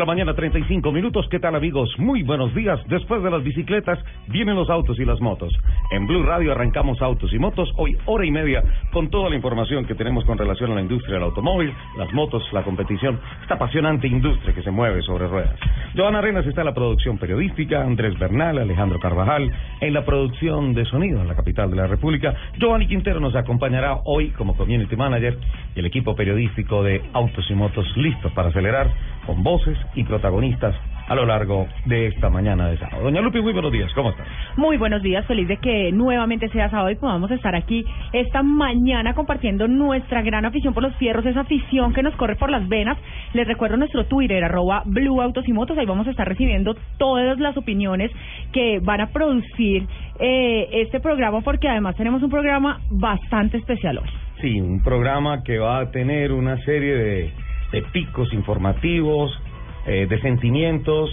10 de la mañana, 35 minutos. ¿Qué tal, amigos? Muy buenos días. Después de las bicicletas, vienen los autos y las motos. En Blue Radio arrancamos autos y motos. Hoy, hora y media, con toda la información que tenemos con relación a la industria del automóvil, las motos, la competición, esta apasionante industria que se mueve sobre ruedas. Joana Arenas está en la producción periodística, Andrés Bernal, Alejandro Carvajal, en la producción de sonido en la capital de la República. Giovanni Quintero nos acompañará hoy como community manager y el equipo periodístico de Autos y Motos listos para acelerar con voces y protagonistas a lo largo de esta mañana de sábado. Doña Lupi, muy buenos días, ¿cómo estás? Muy buenos días, feliz de que nuevamente sea sábado y podamos estar aquí esta mañana compartiendo nuestra gran afición por los fierros, esa afición que nos corre por las venas. Les recuerdo nuestro Twitter, arroba Blue Autos y Motos, ahí vamos a estar recibiendo todas las opiniones que van a producir eh, este programa porque además tenemos un programa bastante especial hoy. Sí, un programa que va a tener una serie de, de picos informativos, eh, de sentimientos,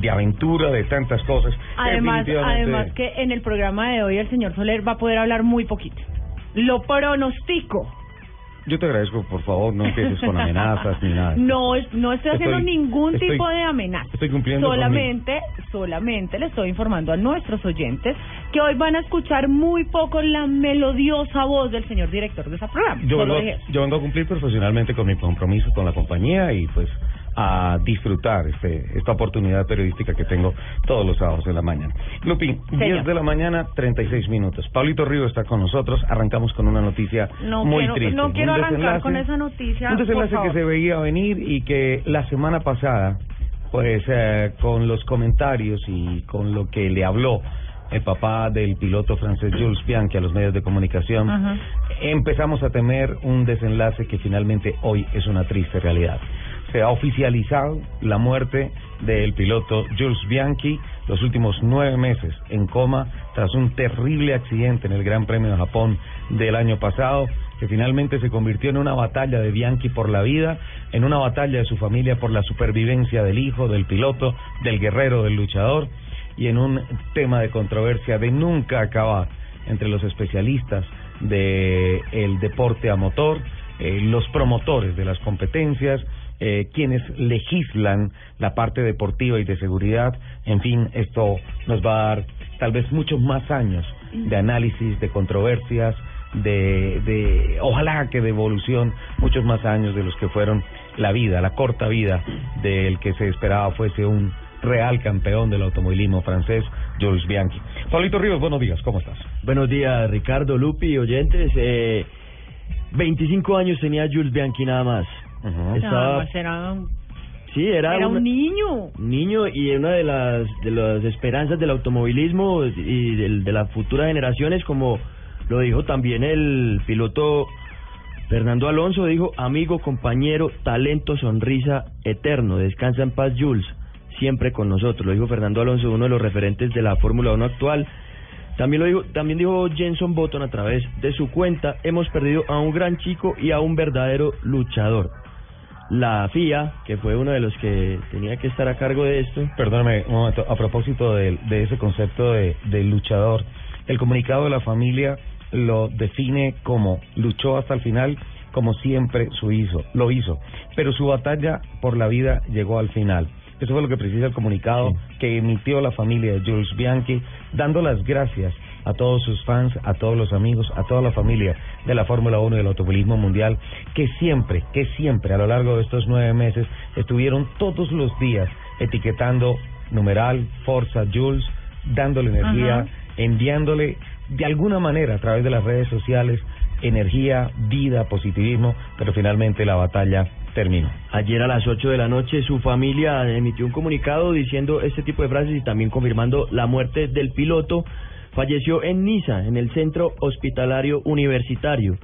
de aventura, de tantas cosas. Además, además que en el programa de hoy el señor Soler va a poder hablar muy poquito. Lo pronostico. Yo te agradezco, por favor, no empieces con amenazas ni nada. No, no estoy haciendo Estoy- ningún estoy- tipo de amenaza. estoy cumpliendo Solamente, solamente le estoy informando a nuestros oyentes que hoy van a escuchar muy poco la melodiosa voz del señor director de ese programa. Yo vengo, yo vengo a cumplir profesionalmente con mi compromiso con la compañía y pues a disfrutar este, esta oportunidad periodística que tengo todos los sábados de la mañana. Lupi, 10 de la mañana, 36 minutos. Pablito Río está con nosotros. Arrancamos con una noticia No muy quiero, triste. no quiero arrancar con esa noticia. Un desenlace por que se veía venir y que la semana pasada, pues eh, con los comentarios y con lo que le habló el papá del piloto francés Jules Bianchi a los medios de comunicación, Ajá. empezamos a temer un desenlace que finalmente hoy es una triste realidad. Se ha oficializado la muerte del piloto Jules Bianchi, los últimos nueve meses en coma tras un terrible accidente en el Gran Premio de Japón del año pasado, que finalmente se convirtió en una batalla de Bianchi por la vida, en una batalla de su familia por la supervivencia del hijo, del piloto, del guerrero, del luchador, y en un tema de controversia de nunca acabar entre los especialistas de el deporte a motor, eh, los promotores de las competencias, eh, quienes legislan la parte deportiva y de seguridad. En fin, esto nos va a dar tal vez muchos más años de análisis, de controversias, de, de ojalá que de evolución, muchos más años de los que fueron la vida, la corta vida del que se esperaba fuese un real campeón del automovilismo francés, Jules Bianchi. Pablito Ríos, buenos días, ¿cómo estás? Buenos días, Ricardo, Lupi, oyentes. Eh, 25 años tenía Jules Bianchi nada más. Estaba, No, era, un- sí, era, era una- un niño. niño y una de las de las esperanzas del automovilismo y del- de las futuras generaciones, como lo dijo también el piloto Fernando Alonso, dijo, amigo, compañero, talento, sonrisa, eterno, descansa en paz Jules, siempre con nosotros, lo dijo Fernando Alonso, uno de los referentes de la Fórmula 1 actual. También lo dijo, también dijo Jenson Button a través de su cuenta, hemos perdido a un gran chico y a un verdadero luchador. La FIA, que fue uno de los que tenía que estar a cargo de esto, Perdóname un momento, a propósito de, de ese concepto de, de luchador, el comunicado de la familia lo define como luchó hasta el final, como siempre su hizo, lo hizo, pero su batalla por la vida llegó al final. Eso fue lo que precisa el comunicado que emitió la familia de Jules Bianchi, dando las gracias a todos sus fans, a todos los amigos, a toda la familia de la Fórmula 1 y del automovilismo mundial, que siempre, que siempre a lo largo de estos nueve meses estuvieron todos los días etiquetando numeral, Forza Jules, dándole energía, Ajá. enviándole de alguna manera a través de las redes sociales energía, vida, positivismo, pero finalmente la batalla terminó. Ayer a las 8 de la noche su familia emitió un comunicado diciendo este tipo de frases y también confirmando la muerte del piloto. Falleció en Niza, en el centro hospitalario universitario.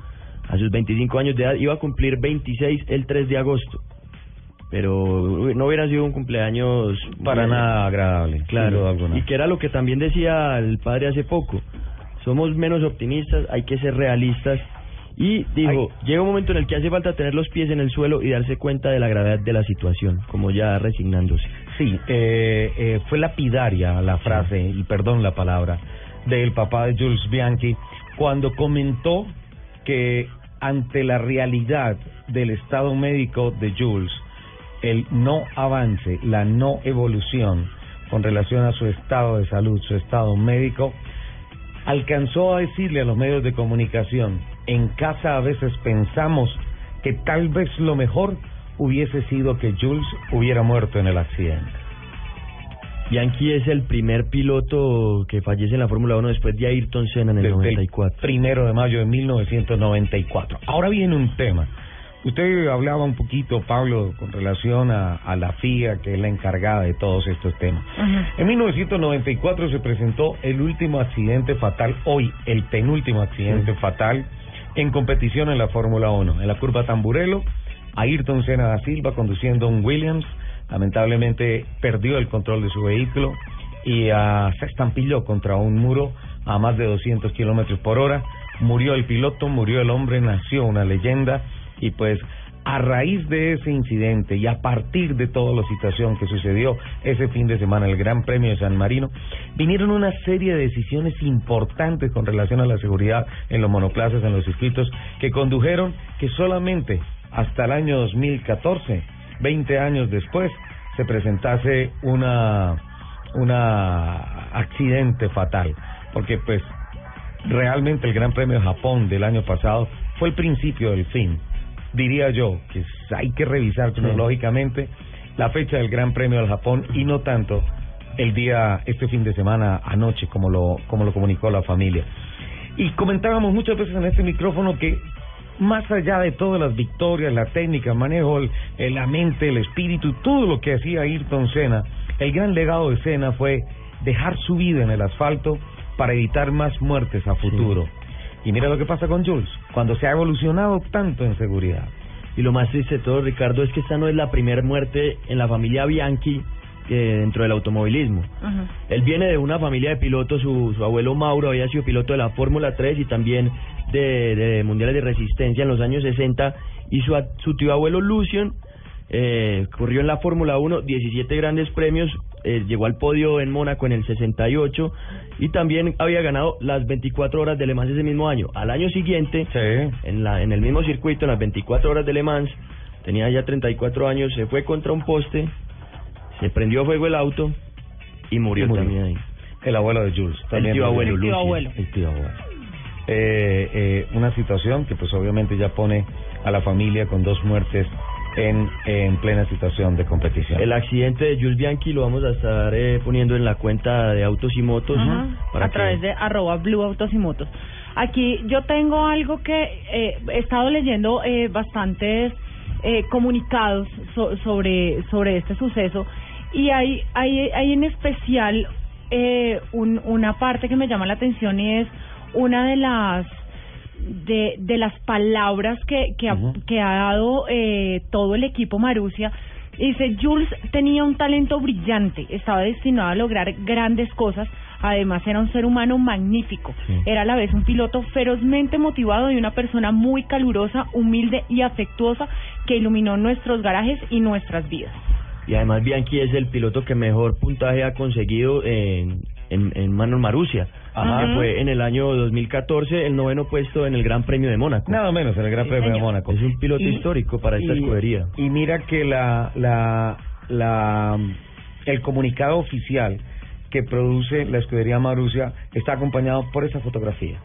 A sus 25 años de edad iba a cumplir 26 el 3 de agosto. Pero no hubiera sido un cumpleaños Para nada agradable, Claro, y que era lo que también decía el padre hace poco. Somos menos optimistas, hay que ser realistas. Y dijo, llega un momento en el que hace falta tener los pies en el suelo y darse cuenta de la gravedad de la situación, como ya resignándose. Sí, eh, eh, fue lapidaria la frase, y perdón la palabra, del papá de Jules Bianchi, cuando comentó que ante la realidad del estado médico de Jules, el no avance, la no evolución con relación a su estado de salud, su estado médico, alcanzó a decirle a los medios de comunicación, en casa a veces pensamos que tal vez lo mejor hubiese sido que Jules hubiera muerto en el accidente. Bianchi es el primer piloto que fallece en la Fórmula 1 después de Ayrton Senna en el Desde 94. primero de mayo de 1994. Ahora viene un tema. Usted hablaba un poquito, Pablo, con relación a, a la FIA, que es la encargada de todos estos temas. En 1994 se presentó el último accidente fatal, hoy el penúltimo accidente fatal en competición en la Fórmula 1. En la curva Tamburelo, Ayrton Senna da Silva conduciendo un Williams, lamentablemente perdió el control de su vehículo y ah, se estampilló contra un muro a más de 200 kilómetros por hora. Murió el piloto, murió el hombre, nació una leyenda y pues a raíz de ese incidente y a partir de toda la situación que sucedió ese fin de semana, el Gran Premio de San Marino, vinieron una serie de decisiones importantes con relación a la seguridad en los monoplazas, en los circuitos, que condujeron que solamente hasta el año 2014, 20 años después, se presentase una, una accidente fatal, porque pues realmente el Gran Premio de Japón del año pasado fue el principio del fin. Diría yo que hay que revisar cronológicamente la fecha del Gran Premio del Japón y no tanto el día, este fin de semana, anoche, como lo, como lo comunicó la familia. Y comentábamos muchas veces en este micrófono que más allá de todas las victorias, la técnica, el manejo, el- el- la mente, el espíritu, todo lo que hacía Ayrton Senna, el gran legado de Senna fue dejar su vida en el asfalto para evitar más muertes a futuro. Y mira lo que pasa con Jules, cuando se ha evolucionado tanto en seguridad. Y lo más triste de todo, Ricardo, es que esta no es la primera muerte en la familia Bianchi eh, dentro del automovilismo. Él viene de una familia de pilotos, su, su abuelo Mauro había sido piloto de la Fórmula 3 y también de, de mundiales de resistencia en los años 60 y su, a- su tío abuelo Lucian eh, corrió en la Fórmula 1 17 grandes premios, eh, llegó al podio en Mónaco en el 68 y también había ganado las 24 horas de Le Mans ese mismo año. Al año siguiente, en, la, en el mismo circuito, en las 24 horas de Le Mans, tenía ya 34 años, se fue contra un poste, se prendió fuego el auto y murió, Y murió. también ahí. El abuelo de Jules. también tío murió. abuelo, El tío abuelo. El tío abuelo. Eh, eh, una situación que pues obviamente ya pone a la familia con dos muertes en, en plena situación de competición. El accidente de Jules Bianchi lo vamos a estar eh, poniendo en la cuenta de Autos y Motos. Ajá, para a que- través de arroba Blue Autos y Motos. Aquí yo tengo algo que eh, he estado leyendo eh, bastantes eh, comunicados so- sobre sobre este suceso y hay hay, hay en especial eh, un, una parte que me llama la atención y es una de las de, de las palabras que, que, ha, que ha dado eh, todo el equipo Marusia. Dice, Jules tenía un talento brillante, estaba destinado a lograr grandes cosas, además era un ser humano magnífico, Sí. era a la vez un piloto ferozmente motivado y una persona muy calurosa, humilde y afectuosa que iluminó nuestros garajes y nuestras vidas. Y además Bianchi es el piloto que mejor puntaje ha conseguido en, en, en Manuel Marusia. Ajá. Que fue en el año 2014 el noveno puesto en el Gran Premio de Mónaco. Nada menos en el Gran Sí, Premio de. Mónaco. Es un piloto histórico para esta escudería. Y mira que la, la, la, el comunicado oficial que produce la escudería Marusia está acompañado por esa fotografía.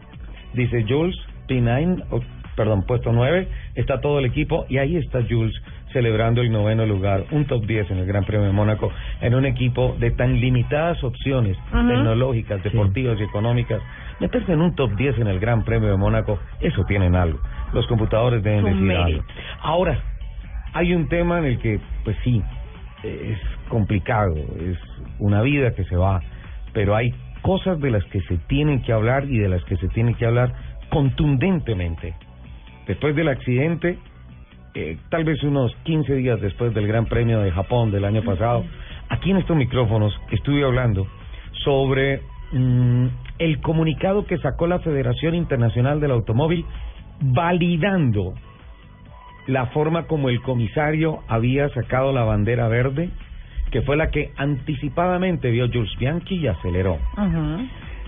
Dice Jules P9, o, perdón, puesto 9, está todo el equipo y ahí está Jules celebrando el noveno lugar, un top 10 en el Gran Premio de Mónaco, en un equipo de tan limitadas opciones tecnológicas, deportivas y económicas. Meterse en un top 10 en el Gran Premio de Mónaco, eso tienen algo. Los computadores deben decir mérito. algo. Ahora, hay un tema en el que, pues sí, es complicado, es una vida que se va, pero hay cosas de las que se tienen que hablar y de las que se tienen que hablar contundentemente. Después del accidente, eh, tal vez unos 15 días después del Gran Premio de Japón del año pasado, aquí en estos micrófonos estuve hablando sobre mm, el comunicado que sacó la Federación Internacional del Automóvil validando la forma como el comisario había sacado la bandera verde, que fue la que anticipadamente vio Jules Bianchi y aceleró.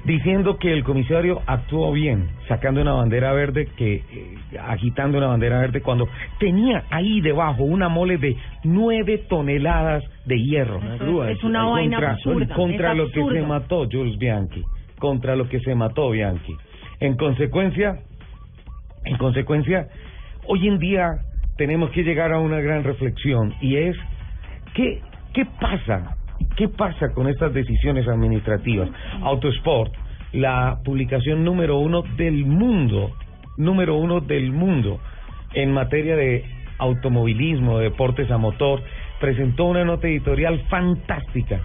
Diciendo que el comisario actuó bien, sacando una bandera verde, que eh, agitando una bandera verde cuando tenía ahí debajo una mole de nueve toneladas de hierro. Eso es una vaina contra, absurda, contra es lo que se mató Jules Bianchi, contra lo que se mató Bianchi. En consecuencia, en consecuencia, hoy en día tenemos que llegar a una gran reflexión y es ¿qué, qué pasa? ¿Qué pasa con estas decisiones administrativas? Autosport, la publicación número uno del mundo, número uno del mundo en materia de automovilismo, de deportes a motor, presentó una nota editorial fantástica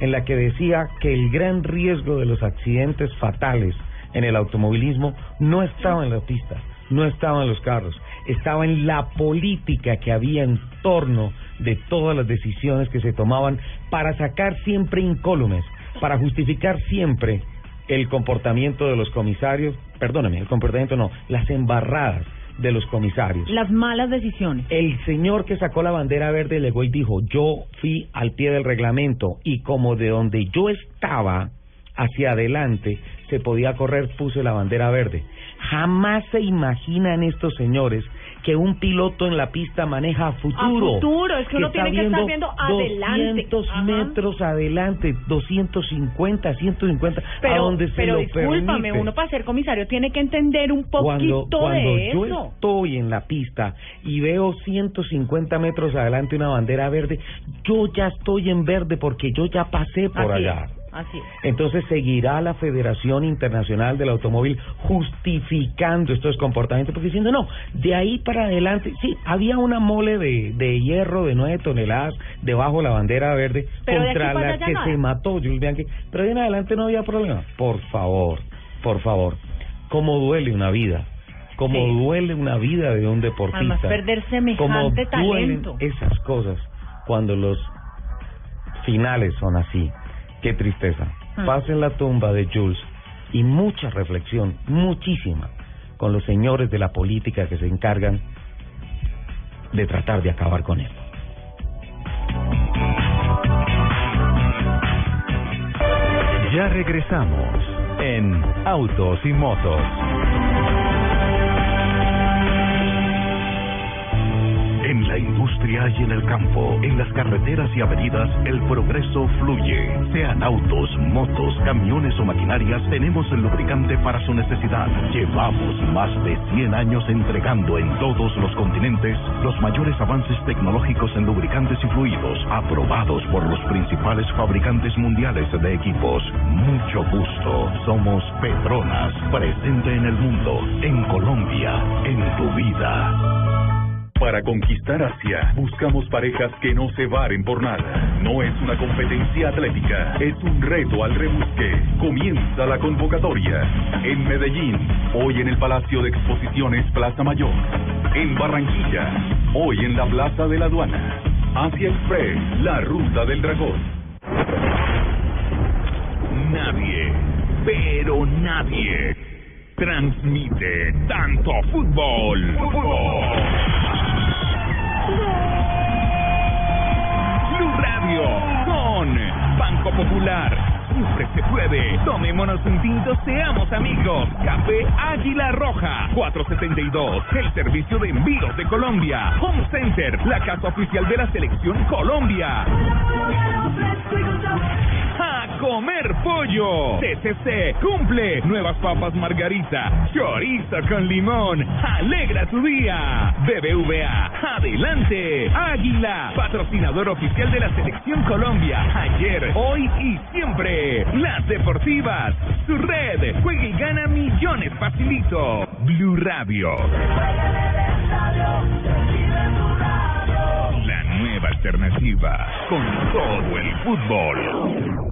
en la que decía que el gran riesgo de los accidentes fatales en el automovilismo no estaba en la pista, no estaba en los carros, estaba en la política que había en torno de todas las decisiones que se tomaban para sacar siempre incólumes, para justificar siempre el comportamiento de los comisarios, perdóname, el comportamiento no, las embarradas de los comisarios. Las malas decisiones. El señor que sacó la bandera verde legó y dijo, yo fui al pie del reglamento y como de donde yo estaba hacia adelante se podía correr, puse la bandera verde. Jamás se imaginan estos señores que un piloto en la pista maneja a futuro. A futuro, es que uno está tiene que estar viendo adelante. 200 Ajá. metros adelante, 250, 150, a Pero, donde se pero lo discúlpame, permite. uno para ser comisario tiene que entender un Cuando, poquito cuando de yo eso. estoy en la pista y veo 150 metros adelante una bandera verde, yo ya estoy en verde porque yo ya pasé por Así allá. es, así es. Entonces seguirá la Federación Internacional del Automóvil justificando estos comportamientos, porque diciendo, no, de ahí para adelante, sí, había una mole de, de hierro de 9 toneladas debajo de la bandera verde Pero contra la que nada. se mató Jules Bianchi, pero de en adelante no había problema. Por favor, por favor, ¿cómo duele una vida? ¿Cómo Sí. duele una vida de un deportista? Además, perder semejante ¿Cómo duelen talento. esas cosas cuando los finales son así? Qué tristeza. Mm. Pasen la tumba de Jules y mucha reflexión, muchísima, con los señores de la política que se encargan de tratar de acabar con él. Ya regresamos en Autos y Motos. En la industria y en el campo, en las carreteras y avenidas, el progreso fluye. Sean autos, motos, camiones o maquinarias, tenemos el lubricante para su necesidad. Llevamos más de 100 años entregando en todos los continentes los mayores avances tecnológicos en lubricantes y fluidos, aprobados por los principales fabricantes mundiales de equipos. Mucho gusto. Somos Petronas, presente en el mundo, en Colombia, en tu vida. Para conquistar Asia, buscamos parejas que no se varen por nada. No es una competencia atlética, es un reto al rebusque. Comienza la convocatoria. En Medellín, hoy en el Palacio de Exposiciones Plaza Mayor. En Barranquilla, hoy en la Plaza de la Aduana. Asia Express, la ruta del dragón. Nadie, pero nadie, transmite tanto fútbol. Blue Radio con Banco Popular. Siempre se puede. Tomémonos un tinto, seamos amigos. Café Águila Roja. 472. El servicio de envíos de Colombia. Home Center. La casa oficial de la selección Colombia. A comer pollo. TCC cumple. Nuevas papas margarita. Chorizo con limón. Alegra tu día. BBVA. Adelante. Águila. Patrocinador oficial de la selección Colombia. Ayer, hoy y siempre. Las deportivas. Su red. Juega y gana millones facilito. Blue Radio. La nueva alternativa. Con todo el fútbol.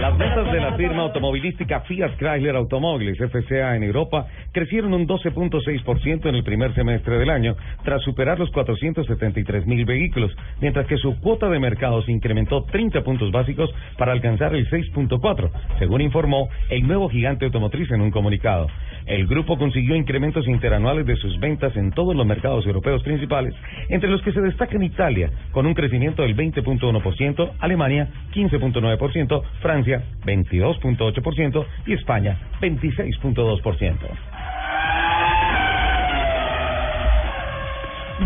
Las notas de la firma automovilística Fiat Chrysler Automóviles, FCA en Europa, crecieron un 12.6% en el primer semestre del año, tras superar los 473 mil vehículos, mientras que su cuota de mercado se incrementó 30 puntos básicos para alcanzar el 6.4, según informó el nuevo gigante automotriz en un comunicado. El grupo consiguió incrementos interanuales de sus ventas en todos los mercados europeos principales, entre los que se destacan Italia, con un crecimiento del 20.1%, Alemania 15.9%, Francia 22.8% y España 26.2%.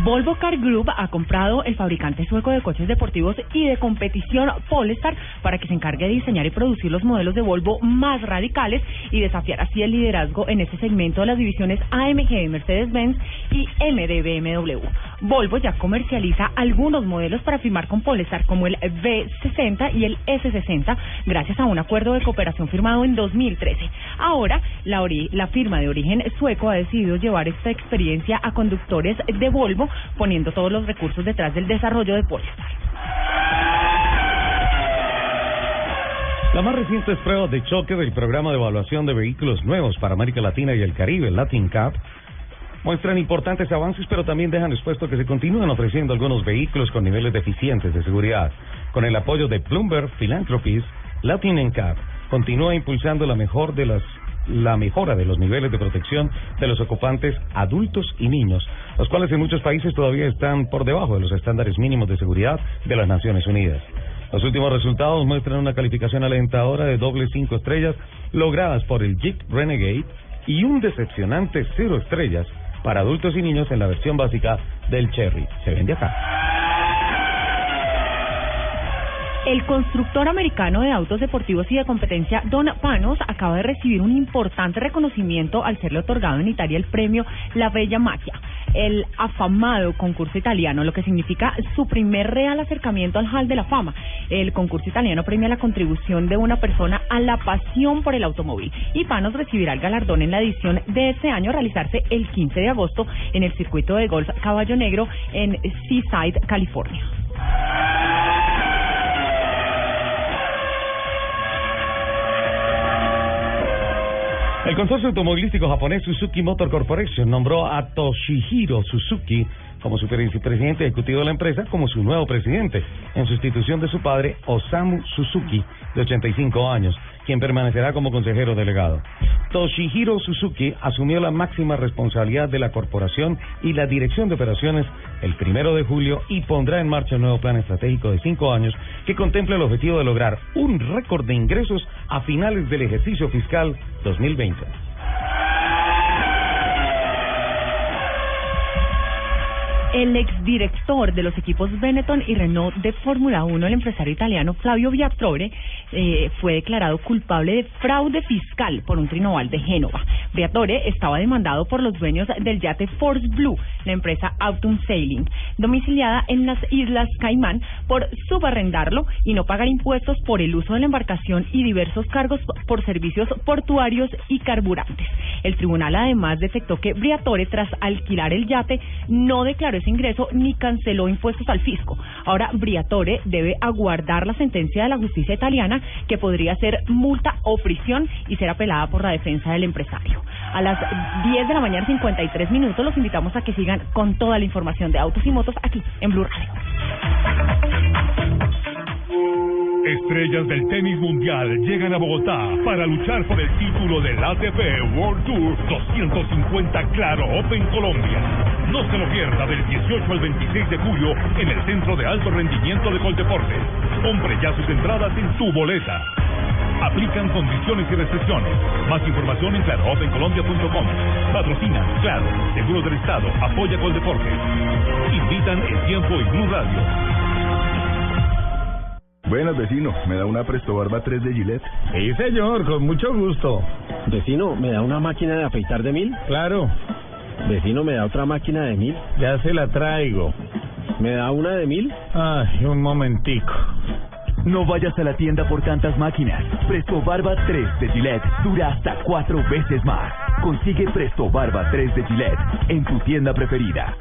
Volvo Car Group ha comprado el fabricante sueco de coches deportivos y de competición Polestar para que se encargue de diseñar y producir los modelos de Volvo más radicales y desafiar así el liderazgo en ese segmento de las divisiones AMG de Mercedes-Benz y MD BMW. Volvo ya comercializa algunos modelos para firmar con Polestar como el V60 y el S60 gracias a un acuerdo de cooperación firmado en 2013. Ahora, la firma de origen sueco ha decidido llevar esta experiencia a conductores de Volvo poniendo todos los recursos detrás del desarrollo de Polestar. La más reciente prueba de choque del programa de evaluación de vehículos nuevos para América Latina y el Caribe, Latin Cup, muestran importantes avances, pero también dejan expuesto que se continúan ofreciendo algunos vehículos con niveles deficientes de seguridad. Con el apoyo de Bloomberg Philanthropies, Latin NCAP continúa impulsando la mejor de las la mejora de los niveles de protección de los ocupantes adultos y niños, los cuales en muchos países todavía están por debajo de los estándares mínimos de seguridad de las Naciones Unidas. Los últimos resultados muestran una calificación alentadora de doble cinco estrellas logradas por el Jeep Renegade y un decepcionante cero estrellas para adultos y niños en la versión básica del Cherry. Se vende acá. El constructor americano de autos deportivos y de competencia Don Panos acaba de recibir un importante reconocimiento al serle otorgado en Italia el premio La Bella Macchia, el afamado concurso italiano, lo que significa su primer real acercamiento al Hall de la Fama. El concurso italiano premia la contribución de una persona a la pasión por el automóvil y Panos recibirá el galardón en la edición de este año realizarse el 15 de agosto en el circuito de golf Caballo Negro en Seaside, California. El consorcio automovilístico japonés Suzuki Motor Corporation nombró a Toshihiro Suzuki como su presidente ejecutivo de la empresa como su nuevo presidente, en sustitución de su padre Osamu Suzuki, de 85 años, quien permanecerá como consejero delegado. Toshihiro Suzuki asumió la máxima responsabilidad de la corporación y la dirección de operaciones el primero de julio y pondrá en marcha un nuevo plan estratégico de cinco años que contempla el objetivo de lograr un récord de ingresos a finales del ejercicio fiscal 2020. El exdirector de los equipos Benetton y Renault de Fórmula 1, el empresario italiano Flavio Briatore, eh, fue declarado culpable de fraude fiscal por un trinoval de Génova. Briatore estaba demandado por los dueños del yate Force Blue, la empresa Autumn Sailing, domiciliada en las Islas Caimán, por subarrendarlo y no pagar impuestos por el uso de la embarcación y diversos cargos por servicios portuarios y carburantes. El tribunal además detectó que Briatore, tras alquilar el yate, no declaró ingreso ni canceló impuestos al fisco. Ahora Briatore debe aguardar la sentencia de la justicia italiana que podría ser multa o prisión y ser apelada por la defensa del empresario. A las 10 de la mañana 53 minutos los invitamos a que sigan con toda la información de autos y motos aquí en Blue Radio. Estrellas del tenis mundial llegan a Bogotá para luchar por el título del ATP World Tour 250 Claro Open Colombia. No se lo pierda del 18 al 26 de julio en el Centro de Alto Rendimiento de Coldeportes. Compre ya sus entradas en tu boleta. Aplican condiciones y restricciones. Más información en claroopencolombia.com. Patrocina, claro, Seguros del Estado, apoya Coldeportes. Invitan el tiempo y Blue Radio. Buenas, vecino. ¿Me da una Presto Barba 3 de Gillette? Sí, señor, con mucho gusto. Vecino, ¿me da una máquina de afeitar de mil? Claro, Vecino, ¿me da otra máquina de mil? ya se la traigo. ¿Me da una de mil? Ay, un momentico. No vayas a la tienda por tantas máquinas. Presto Barba 3 de Gillette dura hasta cuatro veces más. Consigue Presto Barba 3 de Gillette en tu tienda preferida.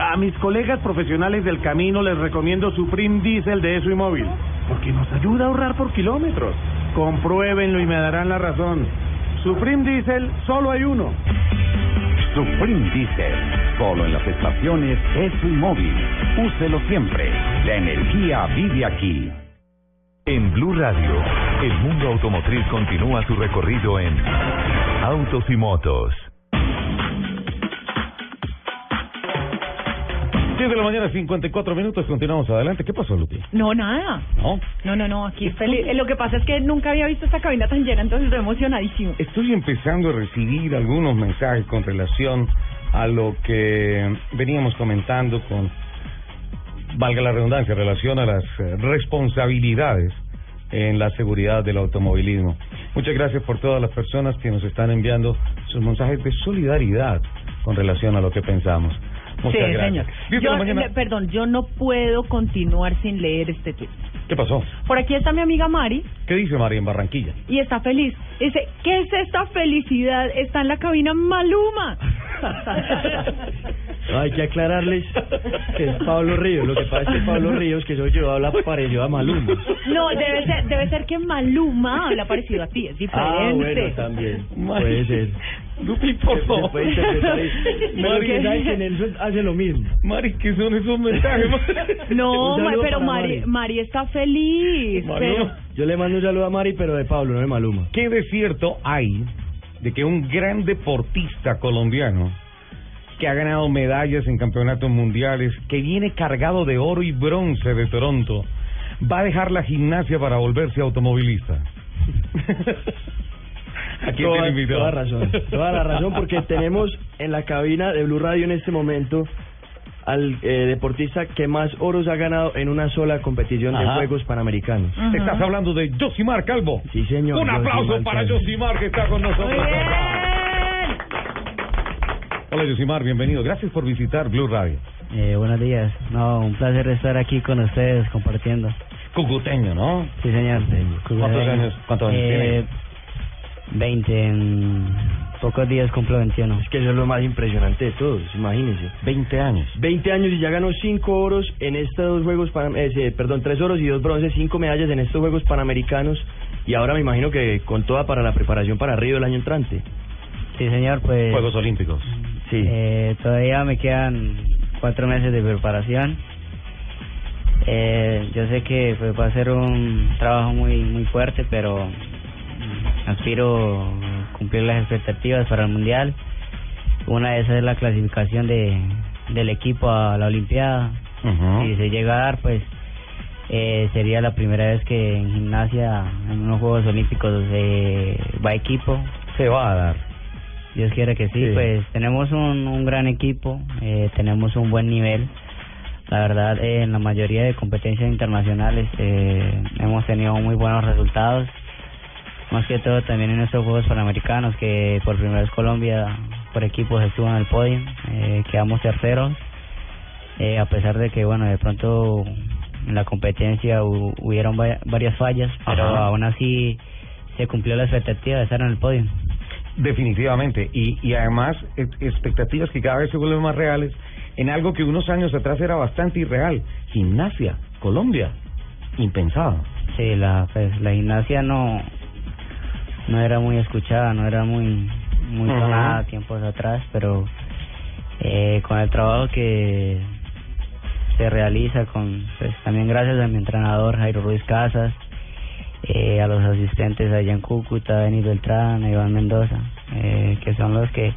A mis colegas profesionales del camino les recomiendo Supreme Diesel de ESO y Móvil, porque nos ayuda a ahorrar por kilómetros. Compruébenlo y me darán la razón. Supreme Diesel solo hay uno. Supreme Diesel, solo en las estaciones es móvil. Úselo siempre. La energía vive aquí. En Blue Radio, el mundo automotriz continúa su recorrido en Autos y Motos. 10 de la mañana, 54 minutos, continuamos adelante. ¿Qué pasó, Lupi? No, nada. ¿No? No, no, no, aquí feliz. Lo que pasa es que nunca había visto esta cabina tan llena, entonces estoy emocionadísimo. Estoy empezando a recibir algunos mensajes con relación a lo que veníamos comentando con, valga la redundancia, en relación a las eh, responsabilidades en la seguridad del automovilismo. Muchas gracias por todas las personas que nos están enviando sus mensajes de solidaridad con relación a lo que pensamos. Muchas sí, gracias. señor. 10 de Yo, mañana. perdón, yo no puedo continuar sin leer este tweet. ¿Qué pasó? Por aquí está mi amiga Mari ¿Qué dice María en Barranquilla? y está feliz. Dice, ¿qué es esta felicidad? Está en la cabina Maluma. Hay que aclararles que es Pablo Ríos. Lo que pasa es que Pablo Ríos, que soy yo, habla parecido a Maluma. No, debe ser, debe ser que Maluma habla parecido a ti, es diferente. Ah, bueno, también. Puede ser. Lupi, por favor. puede interpretar ahí. Mari, que sabe que Nelson hace lo mismo. Mari, ¿qué son esos mensajes? No, Un ma- saludo pero para Mari, Mari. Mari está feliz. Pero, Yo le mando un saludo a Mari, pero de Pablo, no de Maluma. ¿Qué de cierto hay de que un gran deportista colombiano que ha ganado medallas en campeonatos mundiales, que viene cargado de oro y bronce de Toronto, va a dejar la gimnasia para volverse automovilista? ¿A quién toda, toda razón, toda la razón, porque tenemos en la cabina de Blue Radio en este momento al eh, deportista que más oros ha ganado en una sola competición de. Juegos Panamericanos. Estás hablando de Josimar Calvo. Sí, señor. Un aplauso para Calvo. Josimar que está con nosotros. Hola Josimar, bienvenido. Gracias por visitar Blue Radio. Eh, buenos días. No, un placer estar aquí con ustedes compartiendo. Cucuteño, ¿no? Sí, señor. ¿Cuántos años, cuántos años eh, tiene? 20. En pocos días cumplo 21. Es que eso es lo más impresionante de todos, imagínense. 20 años. 20 años y ya ganó 5 oros en estos dos Juegos Panam eh, perdón, 3 oros y 2 bronces, 5 medallas en estos Juegos Panamericanos y ahora me imagino que con toda para la preparación para Río el año entrante. Sí, señor, pues. Juegos Olímpicos. Sí. Eh, todavía me quedan cuatro meses de preparación. Eh, yo sé que pues, va a ser un trabajo muy muy fuerte, pero aspiro a cumplir las expectativas para el mundial. Una de esas es la clasificación de del equipo a la Olimpiada. Si se llega a dar, pues eh, sería la primera vez que en gimnasia, en unos Juegos Olímpicos, eh, va equipo. Se va a dar. Dios quiera que sí, Sí. pues tenemos un, un gran equipo, eh, tenemos un buen nivel. La verdad, eh, en la mayoría de competencias internacionales eh, hemos tenido muy buenos resultados. Más que todo también en estos Juegos Panamericanos, que por primera vez Colombia por equipos estuvo en el podio, eh, quedamos terceros. Eh, a pesar de que, bueno, de pronto en la competencia hu- hubieron va- varias fallas, pero Ajá. aún así se cumplió la expectativa de estar en el podio. Definitivamente. Y, y además, expectativas que cada vez se vuelven más reales en algo que unos años atrás era bastante irreal. Gimnasia, Colombia. Impensado. Sí, la, pues, la gimnasia no no era muy escuchada, no era muy muy sonada tiempos atrás, pero eh, con el trabajo que se realiza, con pues también gracias a mi entrenador Jairo Ruiz Casas, eh, a los asistentes allá en Cúcuta, Denis Beltrán, a Iván Mendoza, eh, que son los que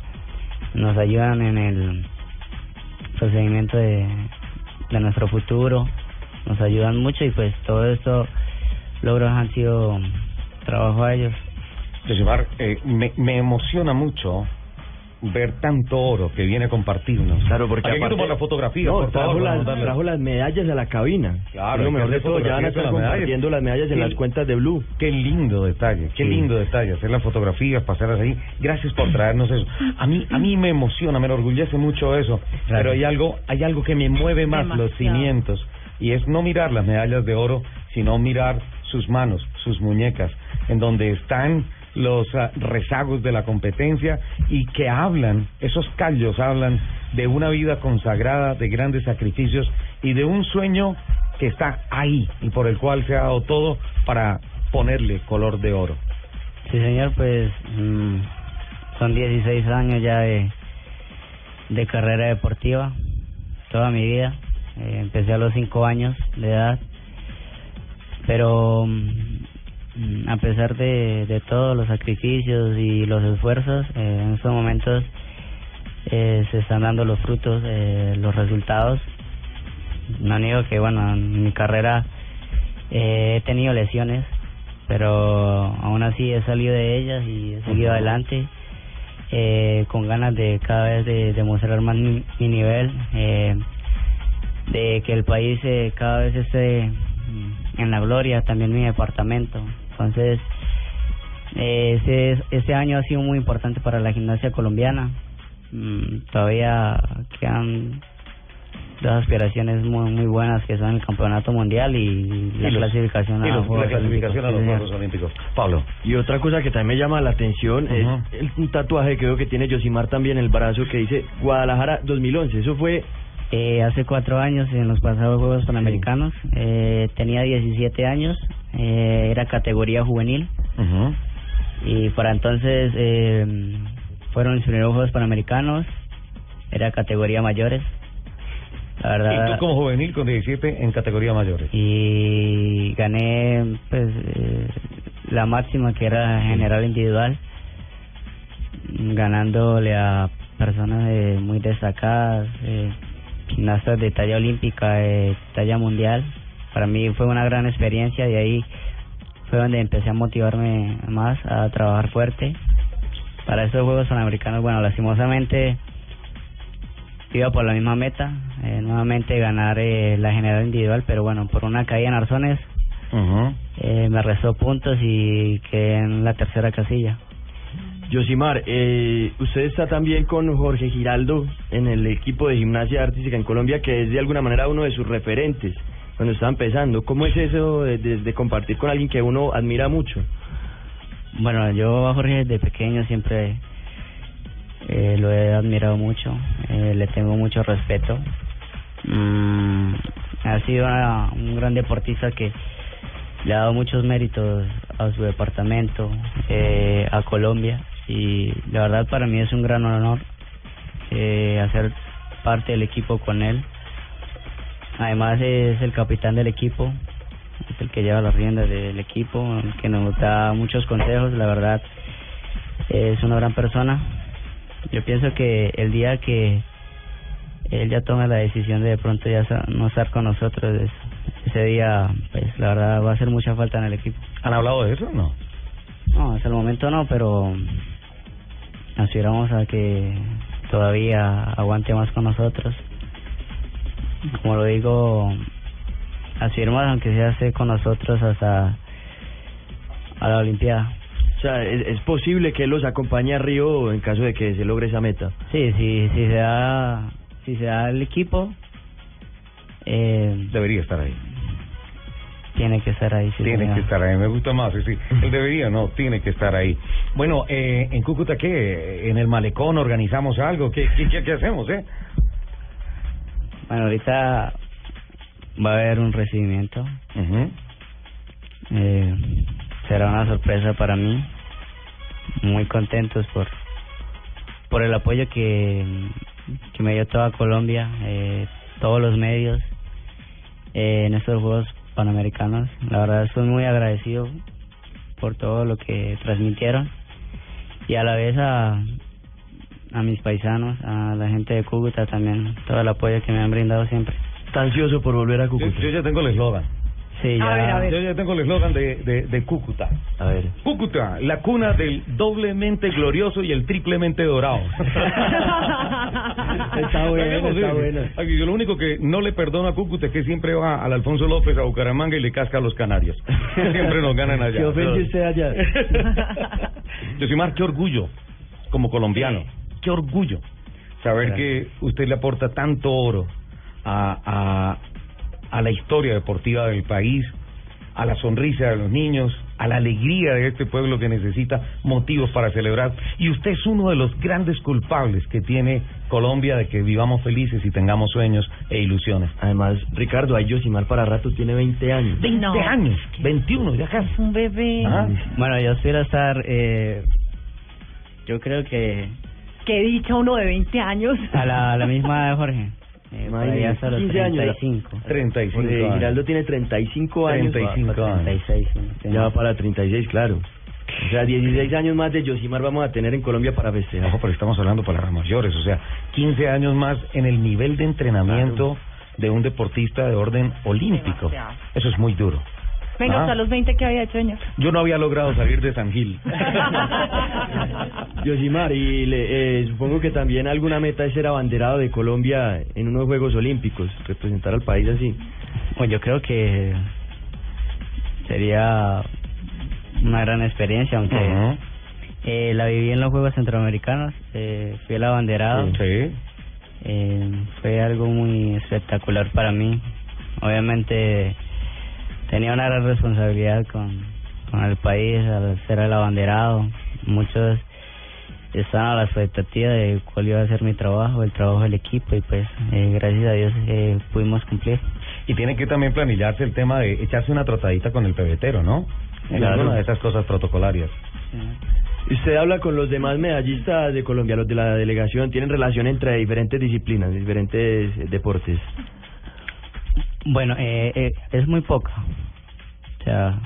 nos ayudan en el procedimiento de, de nuestro futuro, nos ayudan mucho y pues todo esto logros han sido trabajo a ellos. Josimar, eh, me, me emociona mucho ver tanto oro que viene a compartirnos. Claro, porque Aquí aparte- tomar la fotografía, No, por trajo, favor. las, trajo las medallas a la cabina. Claro, lo mejor de todo, ya van a estar las medallas. compartiendo las medallas en las cuentas de Blue. Qué lindo detalle, qué Sí. lindo detalle hacer las fotografías, pasarlas ahí. Gracias por traernos eso. A mí, a mí me emociona, me enorgullece mucho eso. Pero hay algo, hay algo que me mueve más los cimientos y es no mirar las medallas de oro, sino mirar sus manos, sus muñecas, en donde están los ah, rezagos de la competencia y que hablan, esos callos hablan de una vida consagrada, de grandes sacrificios y de un sueño que está ahí y por el cual se ha dado todo para ponerle color de oro. Sí, señor, pues mm, son 16 años ya de, carrera deportiva, toda mi vida. Eh, empecé a los 5 años de edad, pero mm, a pesar de, de todos los sacrificios y los esfuerzos, eh, en estos momentos eh, se están dando los frutos, eh, los resultados. No niego que, bueno, en mi carrera eh, he tenido lesiones, pero aún así he salido de ellas y he seguido adelante eh, con ganas de cada vez de demostrar más mi, mi nivel, de que el país eh, cada vez esté mm, en la gloria, también mi departamento. Entonces, eh, este, este año ha sido muy importante para la gimnasia colombiana. Mm, todavía quedan dos aspiraciones muy muy buenas que son el campeonato mundial y la Y los- clasificación a y los- Juegos la clasificación Olímpicos. a los Sí, señor. Juegos Olímpicos. Pablo. Y otra cosa que también me llama la atención es el, un tatuaje que veo que tiene Yosimar también en el brazo que dice Guadalajara 2011. Eso fue Eh, hace cuatro años en los pasados Juegos Panamericanos eh, tenía 17 años, eh, era categoría juvenil. Y para entonces eh, fueron mis primeros Juegos Panamericanos, era categoría mayores. La verdad, Y tú como juvenil con 17 en categoría mayores. y gané pues eh, la máxima que era general individual ganándole a personas eh, muy destacadas eh, gimnastas de talla olímpica de talla mundial para mí fue una gran experiencia y ahí fue donde empecé a motivarme más a trabajar fuerte. Para estos Juegos Panamericanos bueno lastimosamente iba por la misma meta, eh, nuevamente ganar eh, la general individual, pero bueno, por una caída en arzones eh, me restó puntos y quedé en la tercera casilla. Yosimar, eh, usted está también con Jorge Giraldo en el equipo de gimnasia artística en Colombia, que es de alguna manera uno de sus referentes cuando está empezando. ¿Cómo es eso de, de- compartir con alguien que uno admira mucho? Bueno, yo a Jorge desde pequeño siempre eh, lo he admirado mucho, eh, le tengo mucho respeto. Mm, ha sido un gran deportista que le ha dado muchos méritos a su departamento, eh, a Colombia y la verdad para mí es un gran honor hacer parte del equipo con él. Además es el capitán del equipo, es el que lleva las riendas del equipo, el que nos da muchos consejos, la verdad es una gran persona. Yo pienso que el día que él ya tome la decisión de de pronto ya no estar con nosotros, es- ese día, pues la verdad va a hacer mucha falta en el equipo. ¿Han hablado de eso o no? No, hasta el momento no, pero aspiramos a que todavía aguante más con nosotros. Como lo digo, aspiramos aunque sea esté con nosotros hasta a la Olimpiada. O sea, ¿es, es posible que él los acompañe a Río en caso de que se logre esa meta? Sí, sí, si se da, si se da el equipo, eh, Debería estar ahí. tiene que estar ahí. sí, Tiene señor. que estar ahí, me gusta más, sí, sí. Él debería, no, tiene que estar ahí. Bueno, eh, en Cúcuta, ¿qué? ¿En el malecón organizamos algo? ¿Qué, qué, qué, qué hacemos, eh? Bueno, ahorita va a haber un recibimiento. eh, será una sorpresa para mí. Muy contentos por por el apoyo que, que me dio toda Colombia, eh, todos los medios eh, en estos Juegos Panamericanos. La verdad estoy muy agradecido por todo lo que transmitieron y a la vez a, a mis paisanos, a la gente de Cúcuta también, todo el apoyo que me han brindado siempre. Está ansioso por volver a Yo, Cúcuta. yo ya tengo el eslogan. Sí, ya. Yo ya tengo el eslogan de, de, de Cúcuta. A ver. Cúcuta, la cuna del doblemente glorioso y el triplemente dorado. Está bueno, está bueno. Aquí yo lo único que no le perdono a Cúcuta es que siempre va al Alfonso López a Bucaramanga y le casca a los canarios. Siempre nos ganan allá. Se ofende usted allá. Yosimar, qué orgullo como colombiano. Qué orgullo saber que usted le aporta tanto oro a, a, a la historia deportiva del país, a la sonrisa de los niños, a la alegría de este pueblo que necesita motivos para celebrar. Y usted es uno de los grandes culpables que tiene Colombia de que vivamos felices y tengamos sueños e ilusiones. Además, Ricardo, ahí Yosimar para rato tiene 20 años. 20 No. años, 21, ya casi. Es un bebé. Ah, Bueno, yo espero estar, eh, yo creo que Qué dicha uno de 20 años. a la, a la misma de Jorge. Eh, por ahí hasta los 15 años. 35. 35 Porque años. Giraldo tiene 35 años. 35 años. 36, sí. Ya va para 36, claro. O sea, 16 años más de Yosimar vamos a tener en Colombia para festejar. Ojo, pero estamos hablando para las mayores, o sea, 15 años más en el nivel de entrenamiento de un deportista de orden olímpico. Demasiado. Eso es muy duro. Venga, Ah. hasta los 20 que había hecho, señor. Yo no había logrado salir de San Gil. Yosimar, y le, eh, supongo que también alguna meta es ser abanderado de Colombia en unos Juegos Olímpicos, representar al país así. Pues yo creo que sería una gran experiencia, aunque eh, la viví en los Juegos Centroamericanos, eh, fui el abanderado, Sí. eh, fue algo muy espectacular para mí. Obviamente tenía una gran responsabilidad con, con el país al ser el abanderado. Muchos estaban a la expectativa de cuál iba a ser mi trabajo, el trabajo del equipo y pues eh, gracias a Dios eh, pudimos cumplir. Y tiene que también planillarse el tema de echarse una trotadita con el pebetero, ¿no? En Claro. alguna de esas cosas protocolarias. Usted habla con los demás medallistas de Colombia, los de la delegación, tienen relación entre diferentes disciplinas, diferentes deportes. Bueno, eh, eh, es muy poca. O sea,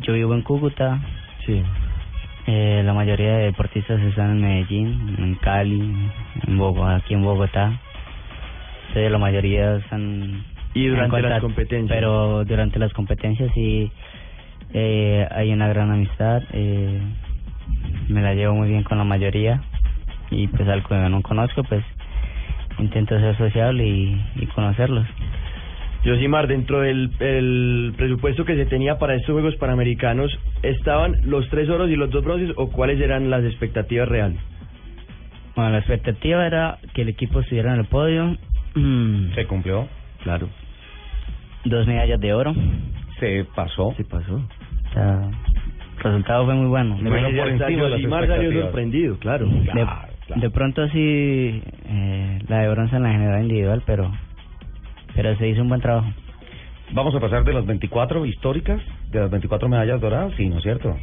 yo vivo en Cúcuta. Sí. Eh, la mayoría de deportistas están en Medellín, en Cali, en Bogotá, aquí en Bogotá. Entonces, la mayoría están. Y durante las competencias. Pero durante las competencias sí eh, hay una gran amistad. Eh, me la llevo muy bien con la mayoría. Y pues al que no conozco, pues intento ser sociable y, y conocerlos. Yosimar, dentro del el presupuesto que se tenía para estos Juegos Panamericanos, ¿estaban los tres oros y los dos bronces o cuáles eran las expectativas reales? Bueno, la expectativa era que el equipo estuviera en el podio. Mm, Se cumplió, Claro, Dos medallas de oro. se pasó. se pasó. O sea, el resultado fue muy bueno. Bueno, Imagínese, por encima Yosimar salió sorprendido, claro. De, Claro, claro. de pronto sí, eh, la de bronce en la general individual, pero pero se hizo un buen trabajo. Vamos a pasar de las 24 históricas, de las 24 medallas doradas, sí, ¿no es cierto?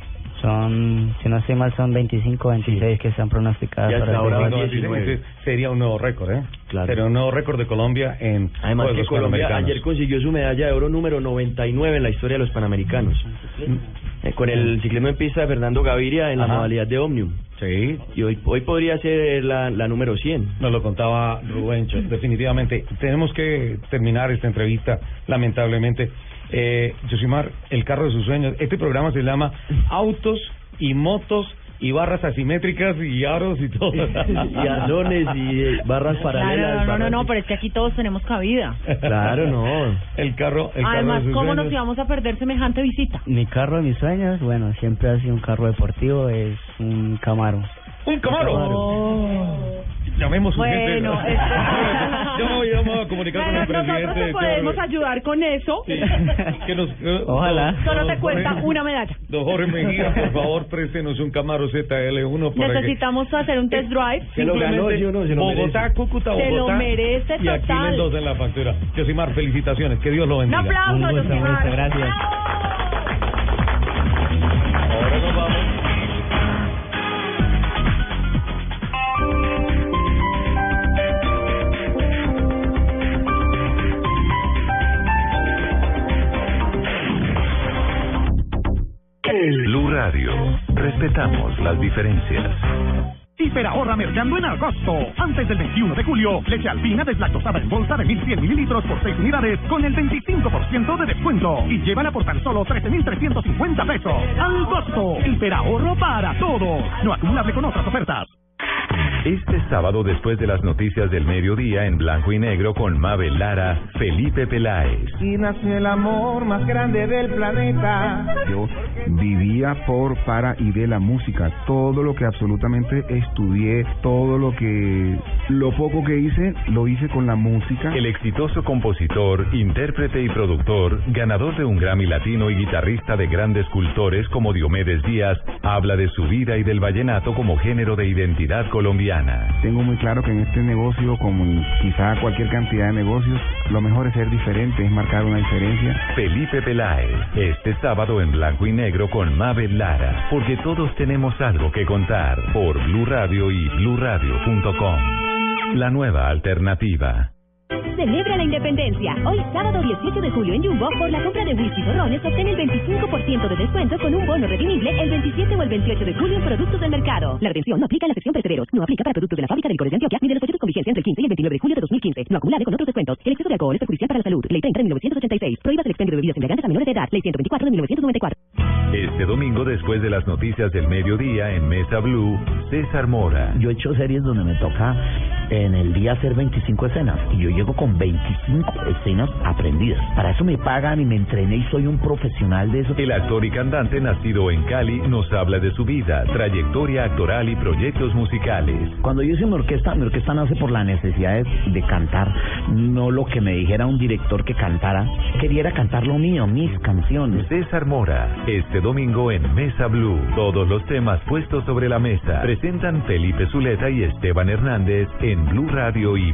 Son, si no estoy mal, son 25 26 que están pronosticadas Y hasta para el ahora van Juego. 19. Sería un nuevo récord, ¿eh? Claro. Sería un nuevo récord de Colombia en Además que Colombia ayer consiguió su medalla de oro número 99 en la historia de los Panamericanos. Eh, con el ciclismo en pista de Fernando Gaviria en la modalidad de Omnium. Sí, Y hoy, hoy podría ser la, la número 100. nos lo contaba Rubencho. Definitivamente, tenemos que terminar esta entrevista, lamentablemente. Eh, Josimar, el carro de sus sueños. Este programa se llama Autos y Motos y Barras Asimétricas y Aros y todo. y azones y eh, barras paralelas. Claro, no, no, no, pero es que aquí todos tenemos cabida. Claro, no. El carro, el carro Además, de sus ¿cómo sueños. nos íbamos a perder semejante visita? Mi carro de mis sueños, bueno, siempre ha sido un carro deportivo, es un Camaro. ¡Un Camaro! Oh. Llamemos Bueno, urgente. esto- Yo me voy a- me voy a comunicar con el Bueno, presidente. nosotros podemos ayudar con eso. Sí, que nos, eh, Ojalá. don- Solo te cuesta Jorge- una medalla. Don Jorge Mejía, por favor, préstenos un Camaro ZL1 para que... Necesitamos hacer un test drive. Se lo ganó, Simplemente ¿sí o no? Se lo Bogotá, merece. Cúcuta, Se lo Bogotá. merece Y aquí total. Mendoza en la factura. Josimar, felicitaciones. Que Dios lo Un bendiga. aplauso, Un gusto, Josimar. gracias. Ahora nos vamos. Blue Radio. Respetamos las diferencias. Hiperahorra mercando en agosto. Antes del 21 de julio, leche alpina deslactosada en bolsa de 1100 mililitros por 6 unidades con el 25% de descuento. Y llévala por tan solo 13,350 pesos. Al costo. Hiperahorro para todos. No acumulable con otras ofertas. Este sábado, después de las noticias del mediodía en blanco y negro con Mabel Lara, Felipe Peláez. Y nació el amor más grande del planeta. Yo vivía por, para y de la música. Todo lo que absolutamente estudié, todo lo que, lo poco que hice, lo hice con la música. El exitoso compositor, intérprete y productor, ganador de un Grammy Latino y guitarrista de grandes cultores como Diomedes Díaz, habla de su vida y del vallenato como género de identidad colombiana. Tengo muy claro que en este negocio, como en quizá cualquier cantidad de negocios, lo mejor es ser diferente, es marcar una diferencia. Felipe Peláez, este sábado en blanco y negro con Mabel Lara, porque todos tenemos algo que contar por Blue Radio y bluradio.com. La nueva alternativa. Celebra la independencia. Hoy, sábado 18 de julio en Jumbo, por la compra de whisky Torrones, obtén el 25% de descuento con un bono redimible el 27 o el 28 de julio en productos del mercado. La retención no aplica en la sección precederos. No aplica para productos de la fábrica de licores de Antioquia ni de los folletos con vigencia entre el 15 y el 29 de julio de 2015. No acumulable con otros descuentos. El exceso de alcohol es perjudicial para la salud. Ley 30 de 1986. Prohíbas el expendio de bebidas embriagantes a menores de edad. Ley 124 de 1994. Este domingo, después de las noticias del mediodía en Mesa Blue, César Mora. Yo he hecho series donde me toca en el día hacer 25 escenas y yo llego con 25 escenas aprendidas. Para eso me pagan y me entrené y soy un profesional de eso. El actor y cantante nacido en Cali nos habla de su vida, trayectoria actoral y proyectos musicales. Cuando yo hice mi orquesta, mi orquesta nace por la necesidad de, de cantar, no lo que me dijera un director que cantara. Quería cantar lo mío, mis canciones. César Mora, este domingo en Mesa Blue. Todos los temas puestos sobre la mesa. Presentan Felipe Zuleta y Esteban Hernández en Blue Radio y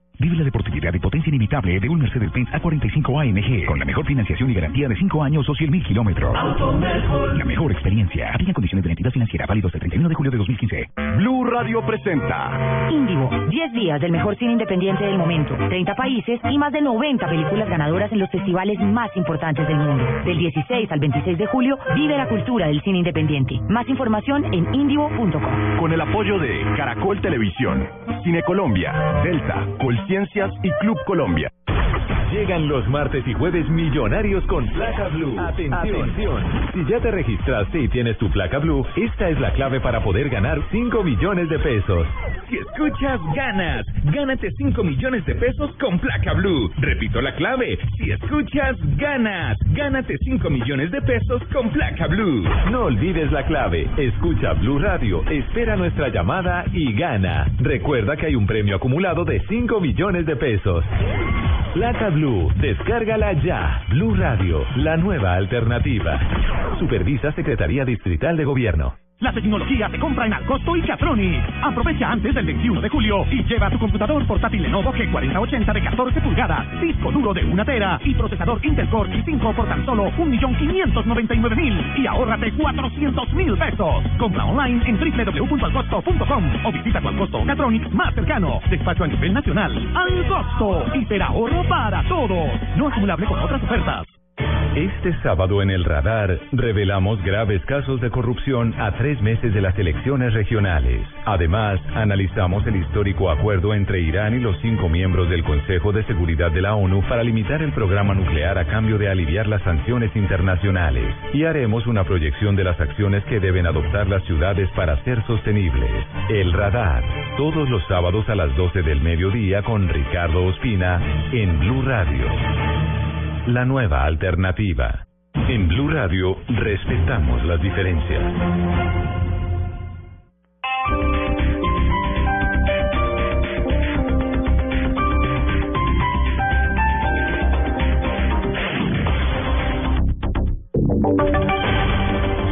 Vive la deportividad y potencia inimitable de un Mercedes-Benz A45 AMG con la mejor financiación y garantía de 5 años o 100 mil kilómetros. La mejor experiencia. Aplica condiciones de la entidad financiera válidos el 31 de julio de 2015. Blue Radio presenta Índigo, 10 días del mejor cine independiente del momento, 30 países y más de 90 películas ganadoras en los festivales más importantes del mundo. Del 16 al 26 de julio, vive la cultura del cine independiente. Más información en indigo.com. Con el apoyo de Caracol Televisión, Cine Colombia, Delta, Colciencias y Club Colombia. Llegan los martes y jueves millonarios con placa blue. Atención. Si ya te registraste y tienes tu placa blue, esta es la clave para poder ganar 5 millones de pesos. Si escuchas, ganas. Gánate 5 millones de pesos con placa blue. Repito la clave. Si escuchas, ganas. Gánate 5 millones de pesos con placa blue. No olvides la clave. Escucha Blue Radio, espera nuestra llamada y gana. Recuerda que hay un premio acumulado de 5 millones de pesos. Placa Blue, descárgala ya. Blue Radio, la nueva alternativa. Supervisa Secretaría Distrital de Gobierno. La tecnología se compra en Alcosto y Catronic. Aprovecha antes del 21 de julio y lleva tu computador portátil Lenovo G4080 de 14 pulgadas, disco duro de 1 tera y procesador Intel Core i5 por tan solo 1.599.000 y ahórrate 400.000 pesos. Compra online en www.alcosto.com o visita tu Alcosto Catronic más cercano. Despacho a nivel nacional. Alcosto. Hiperahorro para todos. No acumulable con otras ofertas. Este sábado en el radar revelamos graves casos de corrupción a tres meses de las elecciones regionales. Además, analizamos el histórico acuerdo entre Irán y los cinco miembros del Consejo de Seguridad de la ONU para limitar el programa nuclear a cambio de aliviar las sanciones internacionales. Y haremos una proyección de las acciones que deben adoptar las ciudades para ser sostenibles. El radar, todos los sábados a las 12 del mediodía con Ricardo Ospina en Blue Radio la nueva alternativa. En Blue Radio respetamos las diferencias.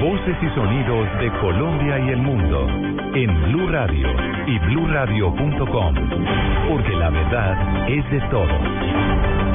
Voces y sonidos de Colombia y el mundo en Blue Radio y bluradio.com, porque la verdad es de todos.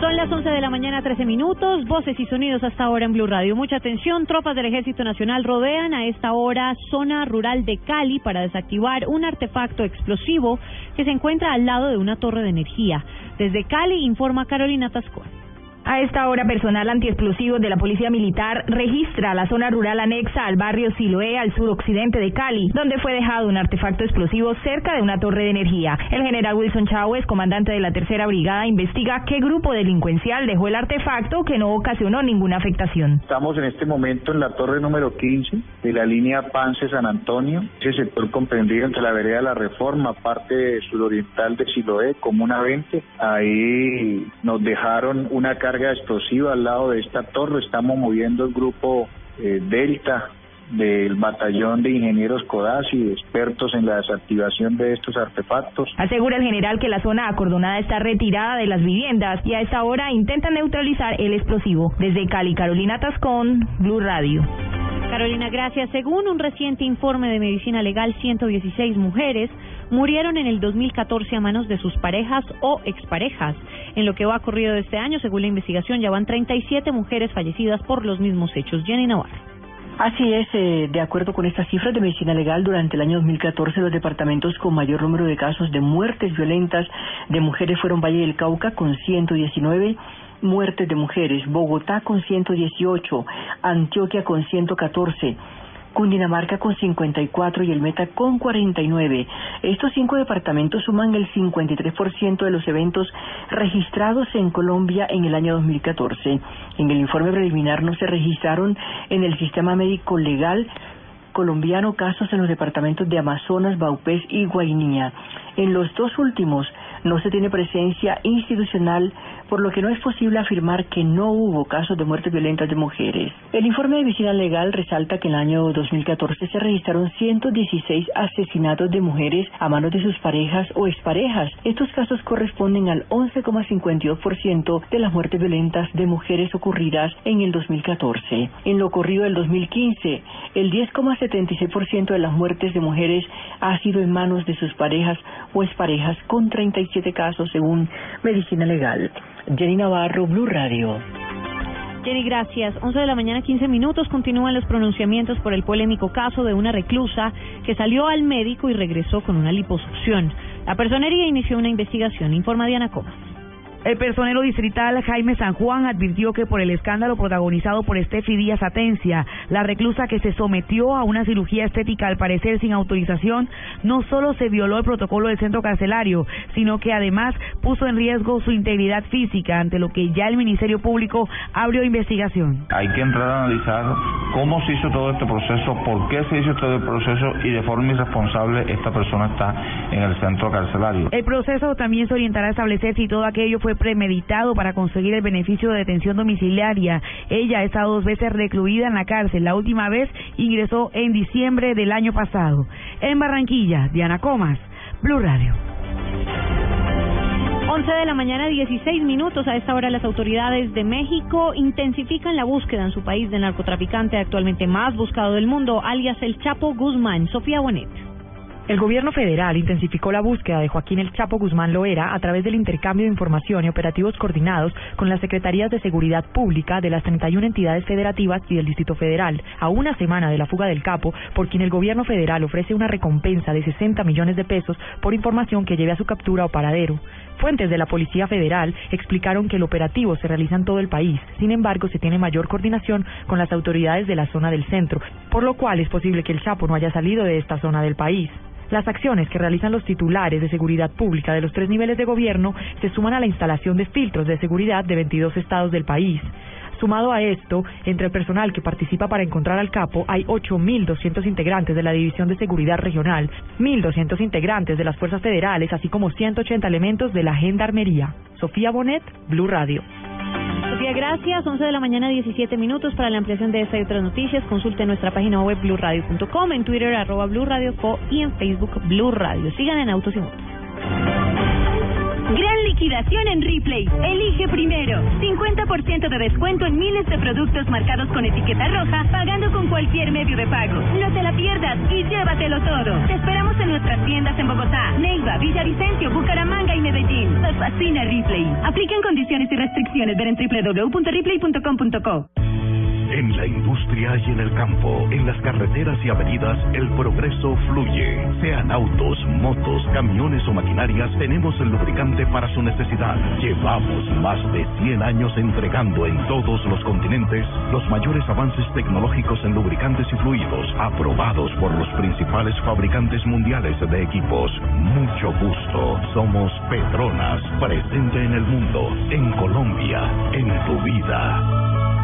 Son las 11 de la mañana, 13 minutos. Voces y sonidos hasta ahora en Blue Radio. Mucha atención. Tropas del Ejército Nacional rodean a esta hora zona rural de Cali para desactivar un artefacto explosivo que se encuentra al lado de una torre de energía. Desde Cali informa Carolina Tascón. A esta hora, personal antiexplosivos de la Policía Militar registra la zona rural anexa al barrio Siloé, al suroccidente de Cali, donde fue dejado un artefacto explosivo cerca de una torre de energía. El general Wilson Chávez, comandante de la Tercera Brigada, investiga qué grupo delincuencial dejó el artefacto que no ocasionó ninguna afectación. Estamos en este momento en la torre número 15 de la línea Pance-San Antonio, ese sector comprendido entre la vereda de la Reforma, parte suroriental de Siloé, Comuna 20. Ahí nos dejaron una carga explosiva al lado de esta torre. Estamos moviendo el grupo eh, Delta del batallón de ingenieros CODASI, expertos en la desactivación de estos artefactos. Asegura el general que la zona acordonada está retirada de las viviendas y a esta hora intenta neutralizar el explosivo. Desde Cali, Carolina Tascón, Blue Radio. Carolina, gracias. Según un reciente informe de Medicina Legal, 116 mujeres murieron en el 2014 a manos de sus parejas o exparejas. En lo que va corrido de este año, según la investigación, ya van 37 mujeres fallecidas por los mismos hechos. Jenny Navarro. Así es, eh, de acuerdo con estas cifras de medicina legal, durante el año 2014 los departamentos con mayor número de casos de muertes violentas de mujeres fueron Valle del Cauca con 119, muertes de mujeres, Bogotá con 118, Antioquia con 114, Cundinamarca con 54 y el Meta con 49. Estos cinco departamentos suman el 53% de los eventos registrados en Colombia en el año 2014. En el informe preliminar no se registraron en el sistema médico legal colombiano casos en los departamentos de Amazonas, Baupés y Guainía. En los dos últimos no se tiene presencia institucional, por lo que no es posible afirmar que no hubo casos de muertes violentas de mujeres. El informe de visita legal resalta que en el año 2014 se registraron 116 asesinatos de mujeres a manos de sus parejas o exparejas. Estos casos corresponden al 11,52% de las muertes violentas de mujeres ocurridas en el 2014. En lo ocurrido del 2015, el 10,76% de las muertes de mujeres ha sido en manos de sus parejas o exparejas con 37 casos según Medicina Legal. Jenny Navarro, Blue Radio. Jenny, gracias. 11 de la mañana, 15 minutos. Continúan los pronunciamientos por el polémico caso de una reclusa que salió al médico y regresó con una liposucción. La personería inició una investigación, informa Diana Comas. El personero distrital Jaime San Juan advirtió que por el escándalo protagonizado por Estefi Díaz Atencia, la reclusa que se sometió a una cirugía estética al parecer sin autorización, no solo se violó el protocolo del centro carcelario, sino que además puso en riesgo su integridad física, ante lo que ya el Ministerio Público abrió investigación. Hay que entrar a analizar cómo se hizo todo este proceso, por qué se hizo todo el proceso y de forma irresponsable esta persona está en el centro carcelario. El proceso también se orientará a establecer si todo aquello fue premeditado para conseguir el beneficio de detención domiciliaria. Ella ha estado dos veces recluida en la cárcel. La última vez ingresó en diciembre del año pasado. En Barranquilla, Diana Comas, Blue Radio. 11 de la mañana, 16 minutos. A esta hora las autoridades de México intensifican la búsqueda en su país del narcotraficante actualmente más buscado del mundo, alias el Chapo Guzmán. Sofía Bonet. El gobierno federal intensificó la búsqueda de Joaquín El Chapo Guzmán Loera a través del intercambio de información y operativos coordinados con las Secretarías de Seguridad Pública de las 31 entidades federativas y del Distrito Federal, a una semana de la fuga del capo, por quien el gobierno federal ofrece una recompensa de 60 millones de pesos por información que lleve a su captura o paradero. Fuentes de la Policía Federal explicaron que el operativo se realiza en todo el país, sin embargo se tiene mayor coordinación con las autoridades de la zona del centro, por lo cual es posible que el Chapo no haya salido de esta zona del país. Las acciones que realizan los titulares de seguridad pública de los tres niveles de gobierno se suman a la instalación de filtros de seguridad de 22 estados del país. Sumado a esto, entre el personal que participa para encontrar al capo, hay 8.200 integrantes de la División de Seguridad Regional, 1.200 integrantes de las Fuerzas Federales, así como 180 elementos de la Gendarmería. Sofía Bonet, Blue Radio. Sofía, gracias. 11 de la mañana, 17 minutos. Para la ampliación de esta y otras noticias, consulte nuestra página web blurradio.com, en Twitter arroba Blue Radio Co y en Facebook Blue Radio. Sigan en Autos y Motos. Gran liquidación en Ripley. Elige primero. 50% de descuento en miles de productos marcados con etiqueta roja, pagando con cualquier medio de pago. No te la pierdas y llévatelo todo. Te esperamos en nuestras tiendas en Bogotá, Neiva, Villavicencio, Bucaramanga y Medellín. Nos fascina Ripley. Aplican condiciones y restricciones. Ver en www.ripley.com.co. En la industria y en el campo, en las carreteras y avenidas, el progreso fluye. Sean autos, motos, camiones o maquinarias, tenemos el lubricante para su necesidad. Llevamos más de 100 años entregando en todos los continentes los mayores avances tecnológicos en lubricantes y fluidos, aprobados por los principales fabricantes mundiales de equipos. Mucho gusto. Somos Petronas, presente en el mundo, en Colombia, en tu vida.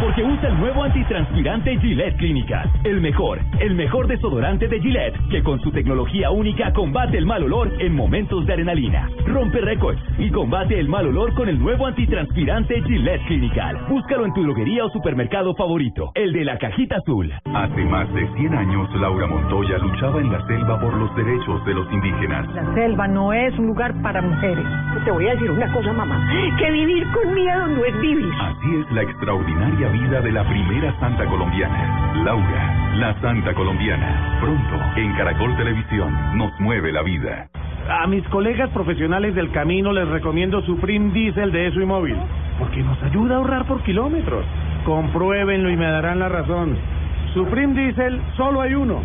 porque usa el nuevo antitranspirante Gillette Clinical. El mejor, el mejor desodorante de Gillette, que con su tecnología única combate el mal olor en momentos de adrenalina. Rompe récords y combate el mal olor con el nuevo antitranspirante Gillette Clinical. Búscalo en tu droguería o supermercado favorito, el de la cajita azul. Hace más de 100 años, Laura Montoya luchaba en la selva por los derechos de los indígenas. La selva no es un lugar para mujeres. Te voy a decir una cosa, mamá, que vivir con miedo no es vivir. Así es la extraordinaria vida de la primera santa colombiana, Laura, la santa colombiana. Pronto, en Caracol Televisión, nos mueve la vida. A mis colegas profesionales del camino les recomiendo Supreme Diesel de ESO y Móvil, porque nos ayuda a ahorrar por kilómetros. Compruébenlo y me darán la razón. Supreme Diesel, solo hay uno.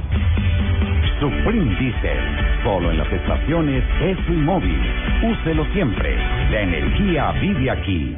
Supreme Diesel, solo en las estaciones ESO y Móvil. Úselo siempre. La energía vive aquí.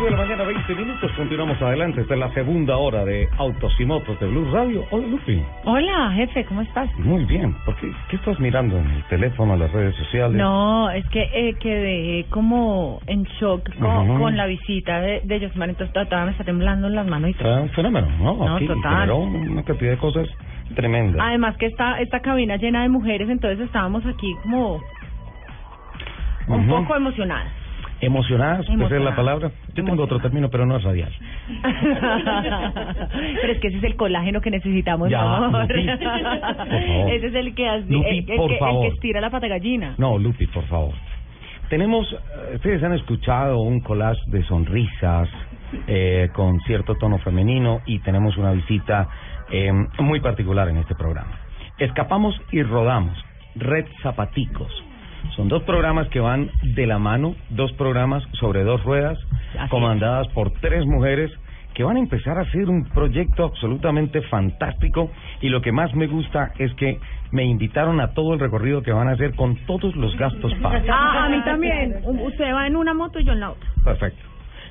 11 de la mañana, 20 minutos. Continuamos adelante. Esta es la segunda hora de Autos y Motos de Blue Radio. Hola, Lupi. Hola, jefe, ¿cómo estás? Muy bien. ¿Por qué? ¿Qué estás mirando en el teléfono, en las redes sociales? No, es que eh, quedé como en shock con, Ujú. con la visita de, de Josmar, entonces todavía me está temblando en las manos y todo. Ah, un fenómeno, ¿no? No, Aquí total. una cantidad de cosas tremendas. Además que esta, esta cabina llena de mujeres, entonces estábamos aquí como un Ujú. poco emocionadas. ¿Emocionadas? ¿Esa es la palabra? Yo tengo otro término, pero no es radial. Pero es que ese es el colágeno que necesitamos, Ya, mi amor. Lupi, por favor. Ese es el que, hace- Lupi, el, el por que, el favor. que estira la pata gallina. No, Lupi, por favor. Tenemos, eh, ustedes han escuchado un collage de sonrisas eh, con cierto tono femenino y tenemos una visita eh, muy particular en este programa. Escapamos y rodamos, Red Zapaticos. Son dos programas que van de la mano, dos programas sobre dos ruedas, comandadas por tres mujeres que van a empezar a hacer un proyecto absolutamente fantástico y lo que más me gusta es que me invitaron a todo el recorrido que van a hacer con todos los gastos pagos. Ah, a mí también. Usted va en una moto y yo en la otra. Perfecto.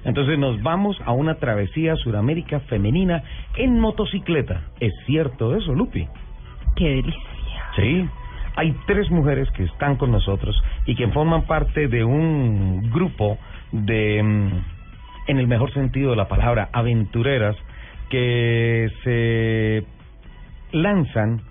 Entonces nos vamos a una travesía Suramérica femenina en motocicleta. ¿Es cierto eso, Lupi? Qué delicia. Sí. Hay tres mujeres que están con nosotros y que forman parte de un grupo de, mm, en el mejor sentido de la palabra, aventureras que se lanzan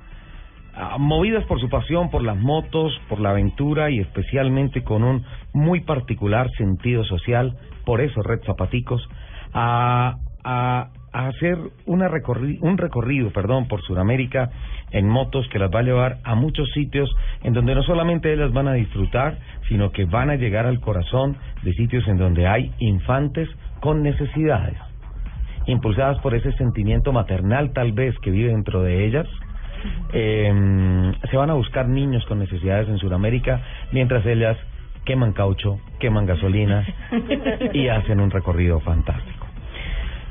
ah, movidas por su pasión por las motos, por la aventura y especialmente con un muy particular sentido social, por eso Red Zapaticos, a, a, a hacer una recorri un recorrido perdón, por Sudamérica en motos que las va a llevar a muchos sitios en donde no solamente ellas van a disfrutar, sino que van a llegar al corazón de sitios en donde hay infantes con necesidades impulsadas por ese sentimiento maternal tal vez que vive dentro de ellas, eh, se van a buscar niños con necesidades en Sudamérica mientras ellas queman caucho, queman gasolina y hacen un recorrido fantástico.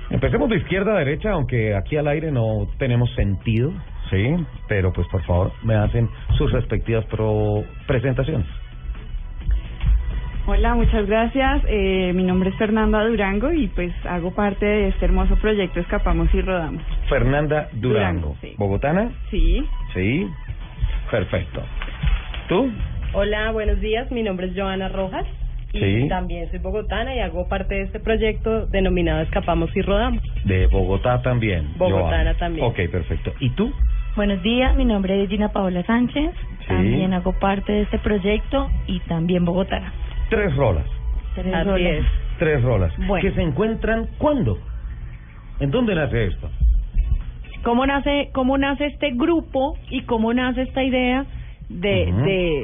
Empecemos de izquierda a derecha, aunque aquí al aire no tenemos sentido, sí, pero pues por favor me hacen sus respectivas pro presentaciones. Hola, muchas gracias. Eh, mi nombre es Fernanda Durango y pues hago parte de este hermoso proyecto Escapamos y Rodamos. Fernanda Durango, Durango, sí. ¿bogotana? Sí. Sí, perfecto. ¿Tú? Hola, buenos días. Mi nombre es Joana Rojas y Sí. también soy bogotana y hago parte de este proyecto denominado Escapamos y Rodamos. De Bogotá también. Bogotana también. Ok, perfecto. ¿Y tú? Buenos días, mi nombre es Gina Paola Sánchez. También hago parte de este proyecto y también bogotana. Tres rolas. Tres Así rolas. es. Tres rolas. Bueno. ¿Que se encuentran cuándo? ¿En dónde nace esto? ¿Cómo nace, ¿Cómo nace este grupo y cómo nace esta idea de, de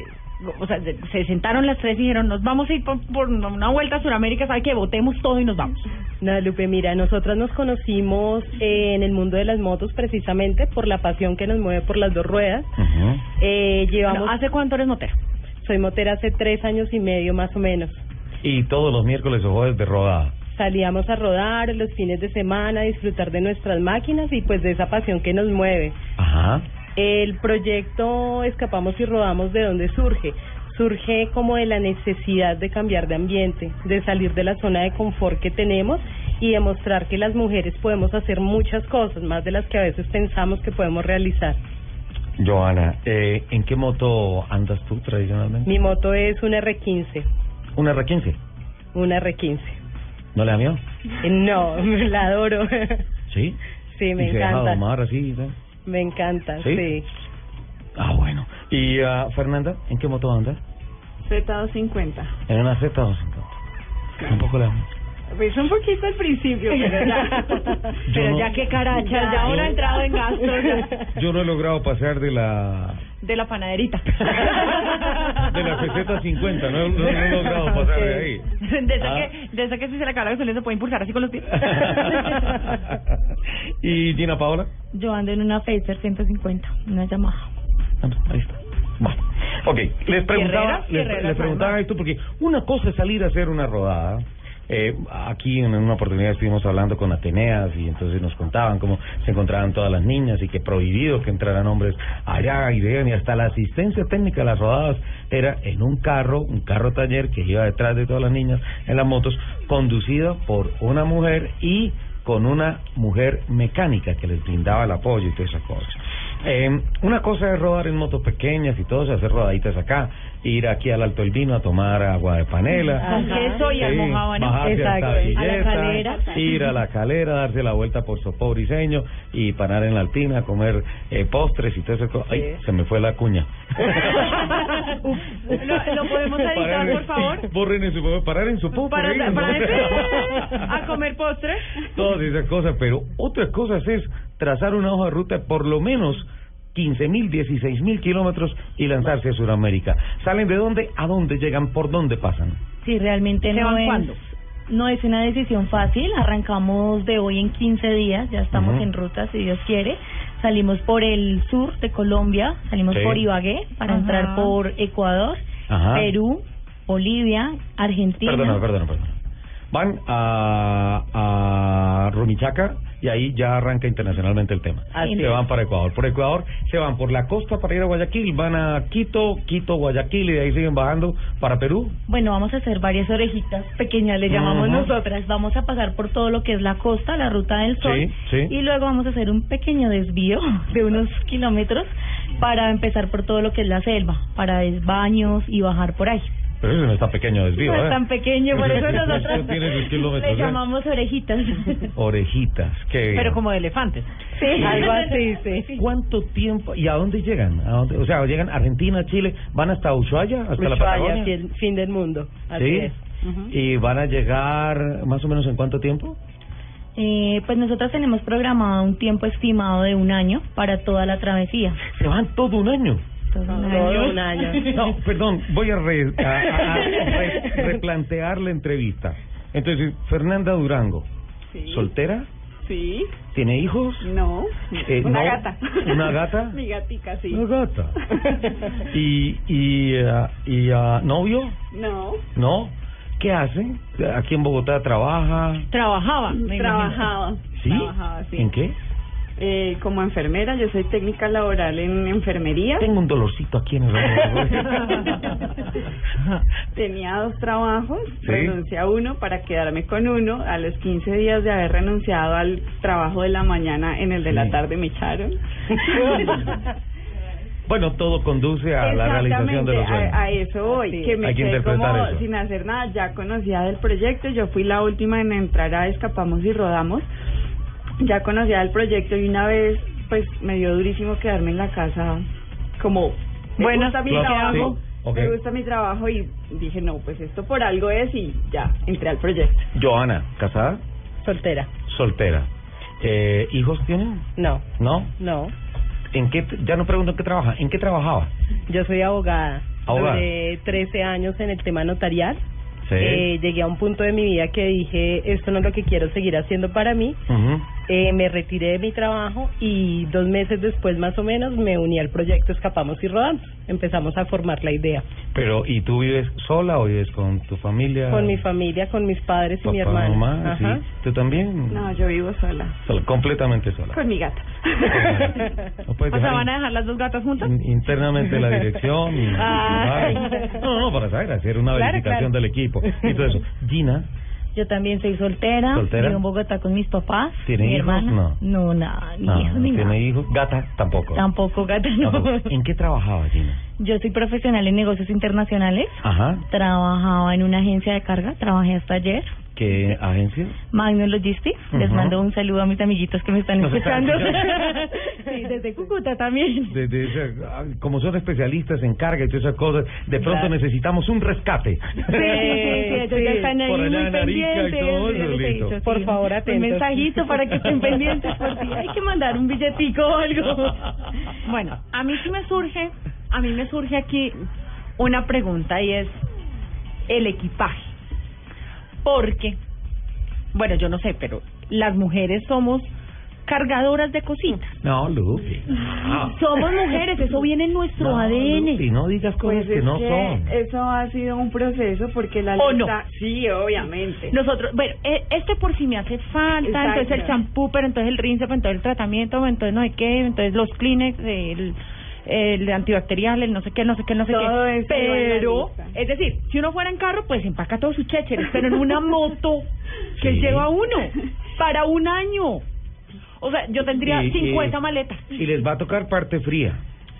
o sea, se sentaron las tres y dijeron, nos vamos a ir por, por una vuelta a Sudamérica, ¿sabe que Votemos todo y nos vamos. No, Lupe, mira, nosotras nos conocimos eh, en el mundo de las motos precisamente por la pasión que nos mueve por las dos ruedas. Eh, llevamos... Bueno, ¿Hace cuánto eres motera? Soy motera hace tres años y medio más o menos. Y todos los miércoles o jueves de rodada. Salíamos a rodar los fines de semana, a disfrutar de nuestras máquinas y pues de esa pasión que nos mueve. Ajá. El proyecto Escapamos y Rodamos, ¿de dónde surge? Surge como de la necesidad de cambiar de ambiente, de salir de la zona de confort que tenemos y demostrar que las mujeres podemos hacer muchas cosas, más de las que a veces pensamos que podemos realizar. Joana, eh, ¿en qué moto andas tú tradicionalmente? Mi moto es una R15, ¿Una R15? una R15. ¿No le da miedo? Eh, No, la adoro. ¿Sí? Sí, me ¿Y se deja encanta. domar así? ¿sí? Me encanta, ¿Sí? sí. Ah, bueno. ¿Y ah, Fernanda, en qué moto andas? Z250. En una Z250. Un poco la... Pues un poquito al principio, pero ya. Yo no- ya qué carachas, ya ahora ha entrado en gasto ya. Yo no he logrado pasar de la de la panaderita. de la peseta 50, no, no, no he logrado pasar de ahí. De esa, Ah. que, de esa que si se le acaba la gasolina se puede impulsar así con los pies. ¿Y Gina Paola? Yo ando en una Phaser 150, una Yamaha. Ahí está. Bueno, ok, les preguntaba, les, les preguntaba esto porque una cosa es salir a hacer una rodada. Eh, aquí en una oportunidad estuvimos hablando con Ateneas y entonces nos contaban cómo se encontraban todas las niñas y que prohibido que entraran hombres allá y vean y hasta la asistencia técnica de las rodadas era en un carro, un carro taller que iba detrás de todas las niñas en las motos, conducido por una mujer y con una mujer mecánica que les brindaba el apoyo y todas esas cosas. Eh, una cosa es rodar en motos pequeñas y todo, hacer rodaditas acá, ir aquí al Alto del Vino a tomar agua de panela, Con queso y almojábana. bajarse hasta A la Villeta, calera. ir a la calera, darse la vuelta por Sopobriseño y parar en la altina, comer eh, postres y todo eso. Ay, se me fue la cuña. ¿Lo, lo podemos editar, por favor? Borren en su, parar en su popo. Para, para a comer postre. todas esas cosas, pero otras cosas es trazar una hoja de ruta por lo menos 15 mil, 16 mil kilómetros y lanzarse a Sudamérica. ¿Salen de dónde? ¿A dónde llegan? ¿Por dónde pasan? Sí, realmente ¿Se no es, cuándo? no es una decisión fácil. Arrancamos de hoy en 15 días, ya estamos en ruta, si Dios quiere. Salimos por el sur de Colombia, salimos Sí. por Ibagué para Ajá. entrar por Ecuador, Ajá. Perú, Bolivia, Argentina. Perdona, perdona, perdona. Van a, a Rumichaca y ahí ya arranca internacionalmente el tema. Así se es. van para Ecuador. Por Ecuador se van por la costa para ir a Guayaquil, van a Quito, Quito, Guayaquil y de ahí siguen bajando para Perú. Bueno, vamos a hacer varias orejitas pequeñas, le llamamos nosotras. Vamos a pasar por todo lo que es la costa, la ruta del sol. Sí, sí. Y luego vamos a hacer un pequeño desvío de unos kilómetros para empezar por todo lo que es la selva, para desbaños y bajar por ahí. Pero eso no está pequeño desvío, no es ¿eh? tan pequeño, por eso nosotros le ¿eh? llamamos orejitas. Orejitas. Que... Pero como de elefantes. Sí, Algo así, sí. ¿Cuánto tiempo y a dónde llegan? ¿A dónde? O sea, llegan a Argentina, Chile, van hasta Ushuaia, hasta la Ushuaia, Patagonia. aquí el fin del mundo. Así ¿Sí? es. Y van a llegar más o menos en cuánto tiempo? Eh, pues nosotros tenemos programado un tiempo estimado de un año para toda la travesía. Se van todo un año. Todo un Todo año. un año. No, perdón, voy a, re- a- a- a re- replantear la entrevista. Entonces, Fernanda Durango, Sí. ¿soltera? Sí. ¿Tiene hijos? No. Eh, una no. gata. ¿Una gata? Mi gatica, sí. Una gata. ¿Y, y, ah, y ah, novio? No. ¿No? ¿Qué hace? ¿Aquí en Bogotá trabaja? Trabajaba. me. Trabajaba. ¿Sí? Trabajaba, sí. ¿En qué? Eh, como enfermera, yo soy técnica laboral en enfermería. Tengo un dolorcito aquí en el Tenía dos trabajos, Sí. renuncié a uno para quedarme con uno. A los 15 días de haber renunciado al trabajo de la mañana, en el de la tarde me echaron. Bueno, todo conduce a la realización de los sueños. a, a eso voy, Sí. que me Hay que quedé como eso. sin hacer nada, ya conocía del proyecto, yo fui la última en entrar a Escapamos y Rodamos, ya conocía del proyecto y una vez pues me dio durísimo quedarme en la casa como me Bueno, gusta mi claro, trabajo, sí, me gusta mi trabajo y dije no, pues esto por algo es y ya, entré al proyecto. Joana, ¿casada? Soltera. Soltera. Eh, ¿Hijos tienen? No, ¿No? no. ¿En qué? Ya no pregunto en qué trabaja. ¿En qué trabajaba? Yo soy abogada. Abogada. Duré 13 años en el tema notarial. Sí. Eh, llegué a un punto de mi vida que dije, esto no es lo que quiero seguir haciendo para mí. Ujú. Eh, me retiré de mi trabajo y dos meses después más o menos me uní al proyecto Escapamos y Rodamos. Empezamos a formar la idea. Pero, ¿y tú vives sola o vives con tu familia? Con mi familia, con mis padres y Papá, mi hermana. mamá, Ajá. sí. ¿Tú también? No, yo vivo sola. Sola, completamente sola. Con mi gata. No O sea, ¿van a dejar las dos gatas juntas? in- internamente la dirección y... Ay. No, no, para saber, hacer una Claro, verificación claro. del equipo y todo eso. Gina, Yo también soy soltera, ¿Soltera? vivo en Bogotá con mis papás. ¿Tiene mi hijos? hermana. No. No, nada, ni no, hijos ni nada. tiene hijos. Gata, tampoco. Tampoco, gata, no. Tampoco. ¿En qué trabajaba Gina? Yo soy profesional en negocios internacionales. Ajá. Trabajaba en una agencia de carga, trabajé hasta ayer. ¿Qué agencia? Magnum Logistics. Les mando un saludo a mis amiguitos que me están escuchando. sí, desde Cúcuta también. De, de ah, como son especialistas en carga y todas esas cosas, de pronto Claro. necesitamos un rescate. Sí, sí, están ahí Por allá y pendientes. todo Yo eso, les he listo. dicho, Por sí, favor, Un atentos. mensajito para que estén pendientes por si hay que mandar un billetico o algo. Bueno, a mí sí me surge, a mí me surge aquí una pregunta y es el equipaje. Porque, bueno, yo no sé, pero las mujeres somos cargadoras de cositas. No, Lupi. Somos mujeres, eso viene en nuestro No, ADN. Lupi, no digas cosas Pues que no que son. eso ha sido un proceso porque la ¿O no? Sí, obviamente. Nosotros, bueno, eh, este por si me hace falta, Exacto. entonces el champú, pero entonces el rinse, pero entonces el tratamiento, entonces no sé qué, entonces los Kleenex, el, el antibacterial, el no sé qué, no sé qué, no sé Todo qué. Pero, es decir, si uno fuera en carro, pues empaca todos sus chécheres, pero en una moto que Sí. lleva uno para un año. O sea, yo tendría Y- y- 50 maletas. Y les va a tocar parte fría.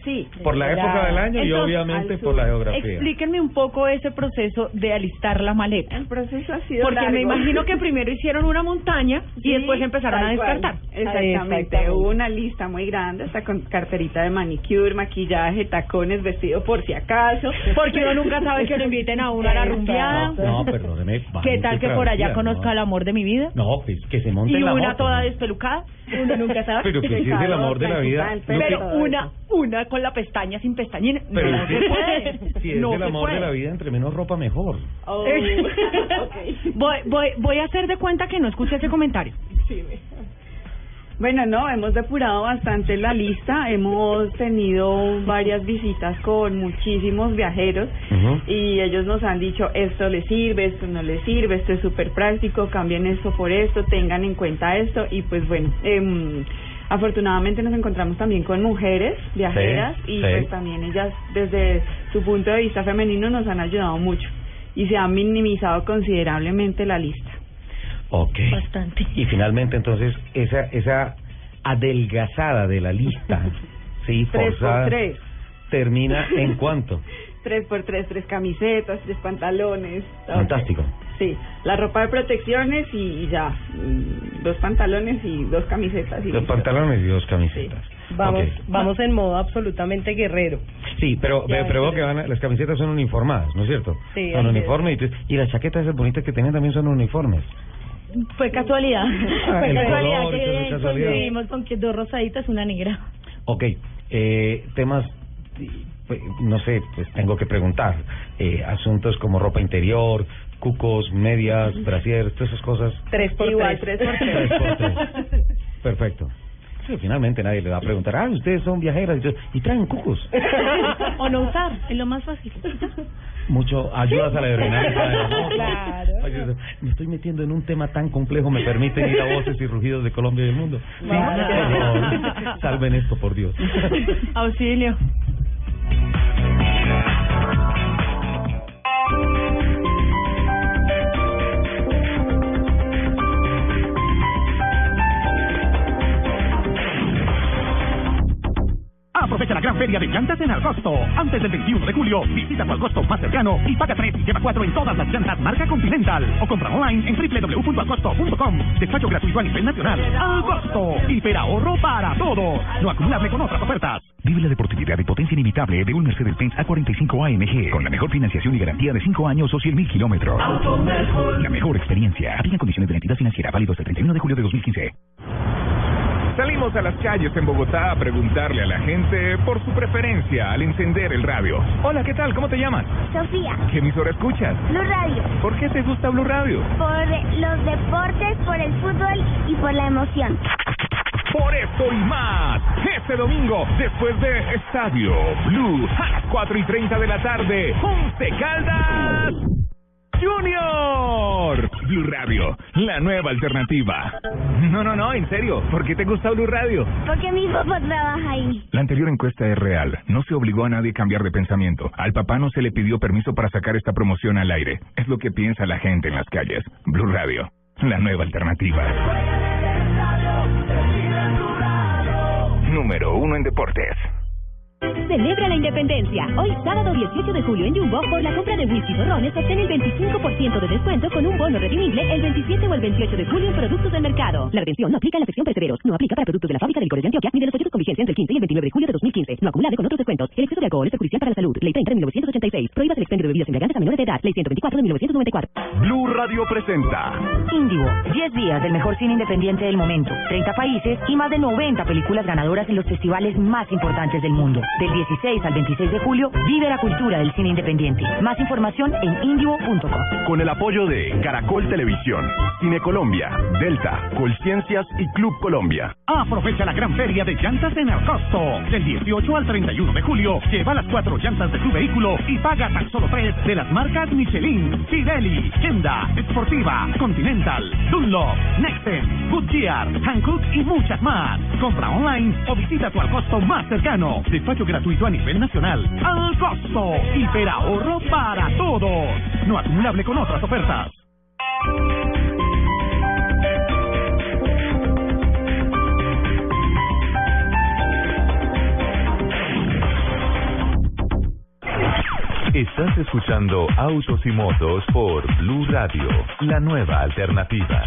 Sí. Por la época del año y Entonces, obviamente al por la geografía. Explíquenme un poco ese proceso de alistar la maleta. El proceso ha sido Porque me largo. imagino que primero hicieron una montaña y Sí, después empezaron a descartar. Exactamente. Exactamente. Hubo una lista muy grande, hasta con carterita de manicure, maquillaje, tacones, vestido por si acaso. Porque uno nunca sabe que lo inviten a uno a la rumbeada. No, perdóneme. ¿Qué tal que por allá conozca no. el amor de mi vida? No, pues que se monte Y en la una moto, toda ¿no? despelucada. Uno nunca sabe. Pero que si es el amor de la vida, Pero no una, una con la pestaña sin pestañina. Pero no es se puede. si es no el amor de la vida, entre menos ropa mejor. Oh, voy, voy, voy a hacer de cuenta que no escuché ese comentario. Bueno, no, hemos depurado bastante la lista, hemos tenido varias visitas con muchísimos viajeros y ellos nos han dicho esto les sirve, esto no les sirve, esto es súper práctico, cambien esto por esto, tengan en cuenta esto y pues bueno, em, afortunadamente nos encontramos también con mujeres viajeras Sí, y sí. pues también ellas desde su punto de vista femenino nos han ayudado mucho y se ha minimizado considerablemente la lista. Ok. Bastante. Y finalmente, entonces, esa esa adelgazada de la lista, sí, Tres por forzada, tres. termina en cuánto? Tres por tres, tres camisetas, tres pantalones. todo. Fantástico. Sí, la ropa de protecciones y, y ya, mm, dos pantalones y dos camisetas. Y Dos listo. pantalones y dos camisetas. Vamos, Ok. vamos en modo absolutamente guerrero. Sí, pero, Ya, pero veo que van a- las camisetas son uniformadas, ¿no es cierto? Sí, son así es. uniformes y, tú- y las chaquetas esas bonitas que tenían también son uniformes. Fue casualidad. Ah, Fue el casualidad color, que casualidad. coincidimos con que dos rosaditas, una negra. Ok, eh, temas, pues, no sé, pues tengo que preguntar. Eh, asuntos como ropa interior, cucos, medias, brasieres, todas esas cosas. Tres por Igual, tres. tres por Tres por tres. Perfecto. Sí, finalmente nadie le va a preguntar, ah, ustedes son viajeras y traen cucos. o no usar, es lo más fácil. Mucho ayudas a la aerodinámica voz. Claro. Me estoy metiendo en un tema tan complejo, me permiten ir a voces y rugidos de Colombia y del mundo. Sí, salven esto, por Dios. Auxilio. Aprovecha la gran feria de llantas en Algosto. Antes del 21 de julio, visita tu Algosto más cercano y paga 3 y lleva 4 en todas las llantas marca Continental. O compra online en www.algosto.com. Despacho gratuito a nivel nacional. Algosto. Hiperahorro para todos. No acumularle con otras ofertas. Vive la deportividad y potencia inimitable de un Mercedes-Benz A45 AMG con la mejor financiación y garantía de 5 años o 100.000 kilómetros. La mejor experiencia. Aplican condiciones de la entidad financiera válidos el 31 de julio de 2015. Salimos a las calles en Bogotá a preguntarle a la gente por su preferencia al encender el radio. Hola, ¿qué tal? ¿Cómo te llamas? Sofía, ¿Qué emisora escuchas? Blue Radio, ¿Por qué te gusta Blue Radio? por los deportes, por el fútbol y por la emoción. Por esto y más, este domingo, después de Estadio Blue, a las 4 y 30 de la tarde, Once Caldas Junior. Blue Radio, la nueva alternativa. No, no, no, en serio, ¿por qué te gusta Blue Radio? Porque mi papá trabaja ahí. La anterior encuesta es real. No se obligó a nadie a cambiar de pensamiento. Al papá no se le pidió permiso para sacar esta promoción al aire. Es lo que piensa la gente en las calles. Blue Radio, la nueva alternativa. Número uno en deportes. Celebra la independencia. Hoy, sábado 18 de julio en Jumbo, por la compra de whisky borrones, obtén el 25% de descuento con un bono redimible el 27 o el 28 de julio en productos del mercado. La retención no aplica en la sección perseveros. No aplica para productos de la fábrica del Licores de Antioquia ni de los folletos con vigencia entre el 15 y el 29 de julio de 2015. No acumulable con otros descuentos. El exceso de alcohol es perjudicial para la salud. Ley 30 de 1986. Prohíbas el expendio de bebidas embriagantes a menores de edad. Ley 124 de 1994. Blue Radio presenta Indigo, 10 días del mejor cine independiente del momento, 30 países y más de 90 películas ganadoras en los festivales más importantes del mundo. Del 16 al 26 de julio, vive la cultura del cine independiente. Más información en indigo.com. con el apoyo de Caracol Televisión, Cine Colombia, Delta, Colciencias y Club Colombia. Aprovecha la gran feria de llantas en el costo. Del 18 al 31 de julio, lleva las cuatro llantas de tu vehículo y paga tan solo tres de las marcas Michelin, Pirelli, Kenda, Sportiva, Continental, Dunlop, Nexen, Goodyear, Hankook y muchas más. Compra online o visita tu al costo más cercano. Despacho gratuito a nivel nacional. Al costo. Hiperahorro para todos. No acumulable con otras ofertas. Estás escuchando Autos y Motos por Blue Radio, la nueva alternativa.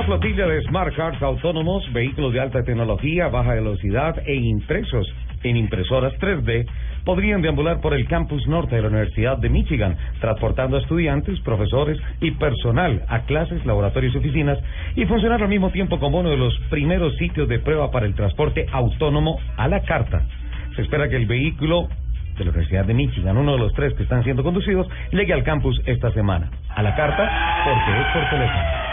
Una flotilla de smart cars autónomos, vehículos de alta tecnología, baja velocidad e impresos en impresoras 3D podrían deambular por el campus norte de la Universidad de Michigan, transportando a estudiantes, profesores y personal a clases, laboratorios y oficinas y funcionar al mismo tiempo como uno de los primeros sitios de prueba para el transporte autónomo a la carta. Se espera que el vehículo de la Universidad de Michigan, uno de los tres que están siendo conducidos, llegue al campus esta semana. A la carta porque es por teléfono.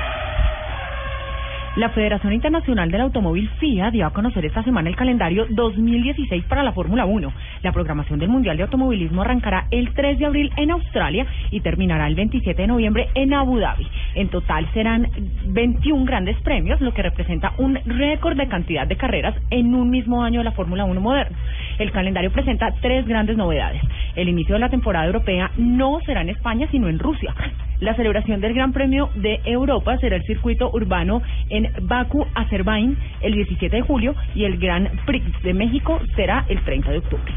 La Federación Internacional del Automóvil FIA dio a conocer esta semana el calendario 2016 para la Fórmula 1. La programación del Mundial de Automovilismo arrancará el 3 de abril en Australia y terminará el 27 de noviembre en Abu Dhabi. En total serán 21 grandes premios, lo que representa un récord de cantidad de carreras en un mismo año de la Fórmula 1 moderno. El calendario presenta tres grandes novedades. El inicio de la temporada europea no será en España, sino en Rusia. La celebración del Gran Premio de Europa será el circuito urbano en Baku, Azerbaiyán, el 17 de julio y el Gran Prix de México será el 30 de octubre.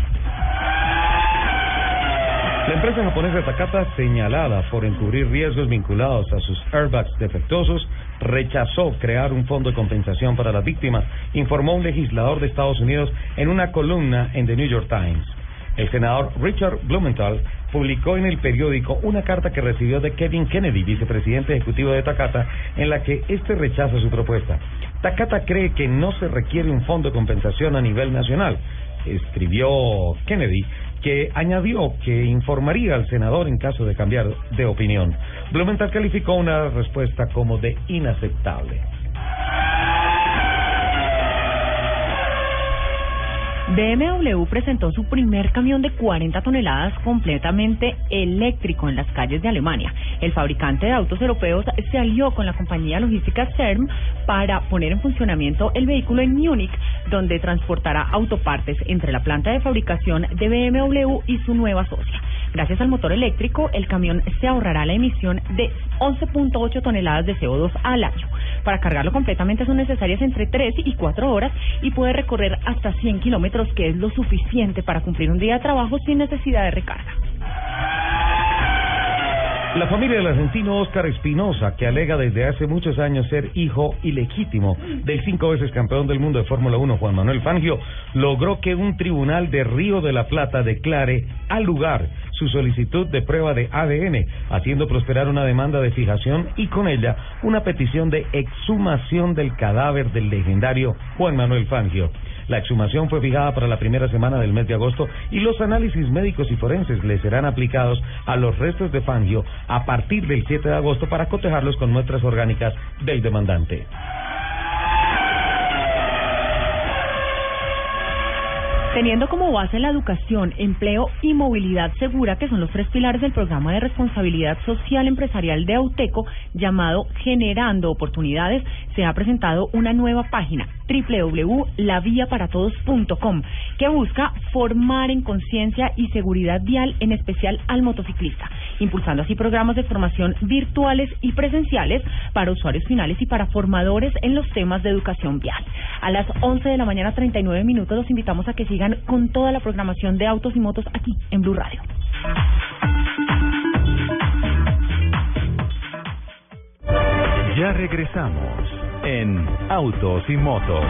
La empresa japonesa Takata, señalada por encubrir riesgos vinculados a sus airbags defectuosos, rechazó crear un fondo de compensación para las víctimas, informó un legislador de Estados Unidos en una columna en The New York Times. El senador Richard Blumenthal publicó en el periódico una carta que recibió de Kevin Kennedy, vicepresidente ejecutivo de Takata, en la que este rechaza su propuesta. Takata cree que no se requiere un fondo de compensación a nivel nacional, escribió Kennedy, que añadió que informaría al senador en caso de cambiar de opinión. Blumenthal calificó una respuesta como de inaceptable. BMW presentó su primer camión de 40 toneladas completamente eléctrico en las calles de Alemania. El fabricante de autos europeos se alió con la compañía logística CERM para poner en funcionamiento el vehículo en Múnich, donde transportará autopartes entre la planta de fabricación de BMW y su nueva socia. Gracias al motor eléctrico, el camión se ahorrará la emisión de 11.8 toneladas de CO2 al año. Para cargarlo completamente son necesarias entre 3 y 4 horas y puede recorrer hasta 100 kilómetros, que es lo suficiente para cumplir un día de trabajo sin necesidad de recarga. La familia del argentino Oscar Espinosa, que alega desde hace muchos años ser hijo ilegítimo del cinco veces campeón del mundo de Fórmula 1, Juan Manuel Fangio, logró que un tribunal de Río de la Plata declare al lugar su solicitud de prueba de ADN, haciendo prosperar una demanda de fijación y con ella una petición de exhumación del cadáver del legendario Juan Manuel Fangio. La exhumación fue fijada para la primera semana del mes de agosto y los análisis médicos y forenses le serán aplicados a los restos de Fangio a partir del 7 de agosto para cotejarlos con muestras orgánicas del demandante. Teniendo como base la educación, empleo y movilidad segura, que son los tres pilares del programa de responsabilidad social empresarial de Auteco, llamado Generando Oportunidades, se ha presentado una nueva página, www.laviaparatodos.com, que busca formar en conciencia y seguridad vial, en especial al motociclista, impulsando así programas de formación virtuales y presenciales para usuarios finales y para formadores en los temas de educación vial. A las 11 de la mañana, 39 minutos, los invitamos a que sigan con toda la programación de autos y motos aquí en Blue Radio. Ya regresamos en Autos y Motos.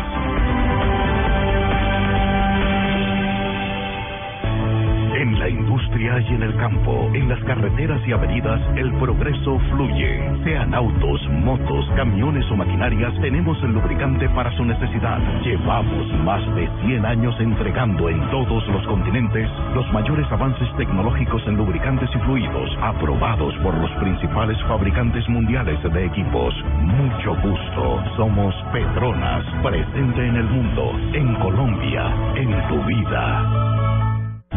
En la industria y en el campo, en las carreteras y avenidas, el progreso fluye. Sean autos, motos, camiones o maquinarias, tenemos el lubricante para su necesidad. Llevamos más de 100 años entregando en todos los continentes los mayores avances tecnológicos en lubricantes y fluidos, aprobados por los principales fabricantes mundiales de equipos. Mucho gusto. Somos Petronas, presente en el mundo, en Colombia, en tu vida.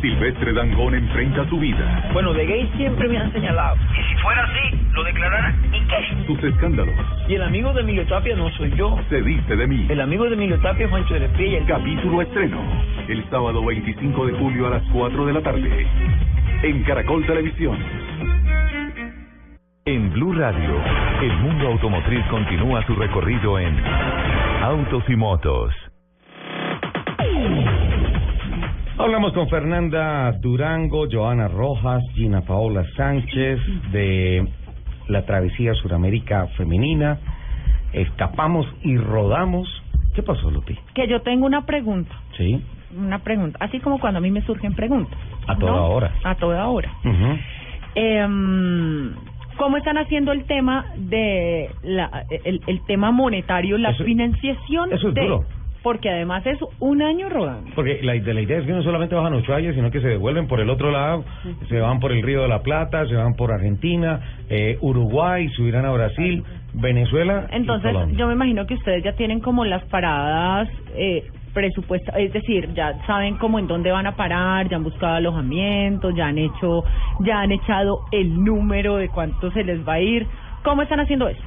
Silvestre Dangón enfrenta su vida, Bueno, de gay siempre me han señalado. Y si fuera así, lo declarara. ¿Y qué? sus escándalos. Y el amigo de Emilio Tapia no soy yo. Se dice de mí. El amigo de Emilio Tapia es Juancho de el Capítulo estreno. El sábado 25 de julio a las 4 de la tarde. En Caracol Televisión. En Blue Radio, el mundo automotriz continúa su recorrido en Autos y Motos. Hablamos con Fernanda Durango, Joana Rojas, Gina Paola Sánchez de la Travesía Suramérica Femenina. Escapamos y rodamos. ¿Qué pasó, Luti? Que yo tengo una pregunta, Sí, una pregunta, así como cuando a mí me surgen preguntas. a toda ¿no? hora. A toda hora. Em, ¿Cómo están haciendo el tema de la, el, el tema monetario, la Eso- financiación eso es de, duro. Porque además es un año rodando. Porque la, de la idea es que no solamente bajan a Ushuaia, sino que se devuelven por el otro lado, se van por el Río de la Plata, se van por Argentina, eh, Uruguay, subirán a Brasil, Venezuela. y Entonces, Colombia. yo me imagino que ustedes ya tienen como las paradas eh, presupuesta, es decir, ya saben como en dónde van a parar, ya han buscado alojamientos, ya han hecho, ya han echado el número de cuánto se les va a ir. ¿Cómo están haciendo eso?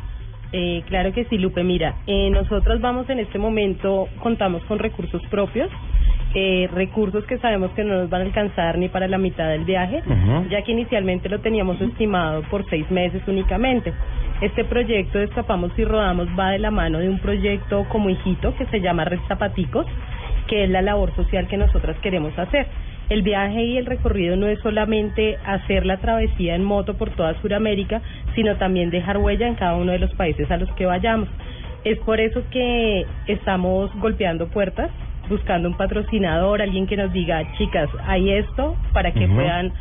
Eh, claro que sí, Lupe. Mira, eh, nosotros vamos en este momento, contamos con recursos propios, eh, recursos que sabemos que no nos van a alcanzar ni para la mitad del viaje, ya que inicialmente lo teníamos estimado por seis meses únicamente. Este proyecto de Escapamos y Rodamos va de la mano de un proyecto como hijito que se llama Red Zapaticos, que es la labor social que nosotras queremos hacer. El viaje y el recorrido no es solamente hacer la travesía en moto por toda Sudamérica, sino también dejar huella en cada uno de los países a los que vayamos. Es por eso que estamos golpeando puertas, buscando un patrocinador, alguien que nos diga, chicas, hay esto para que puedan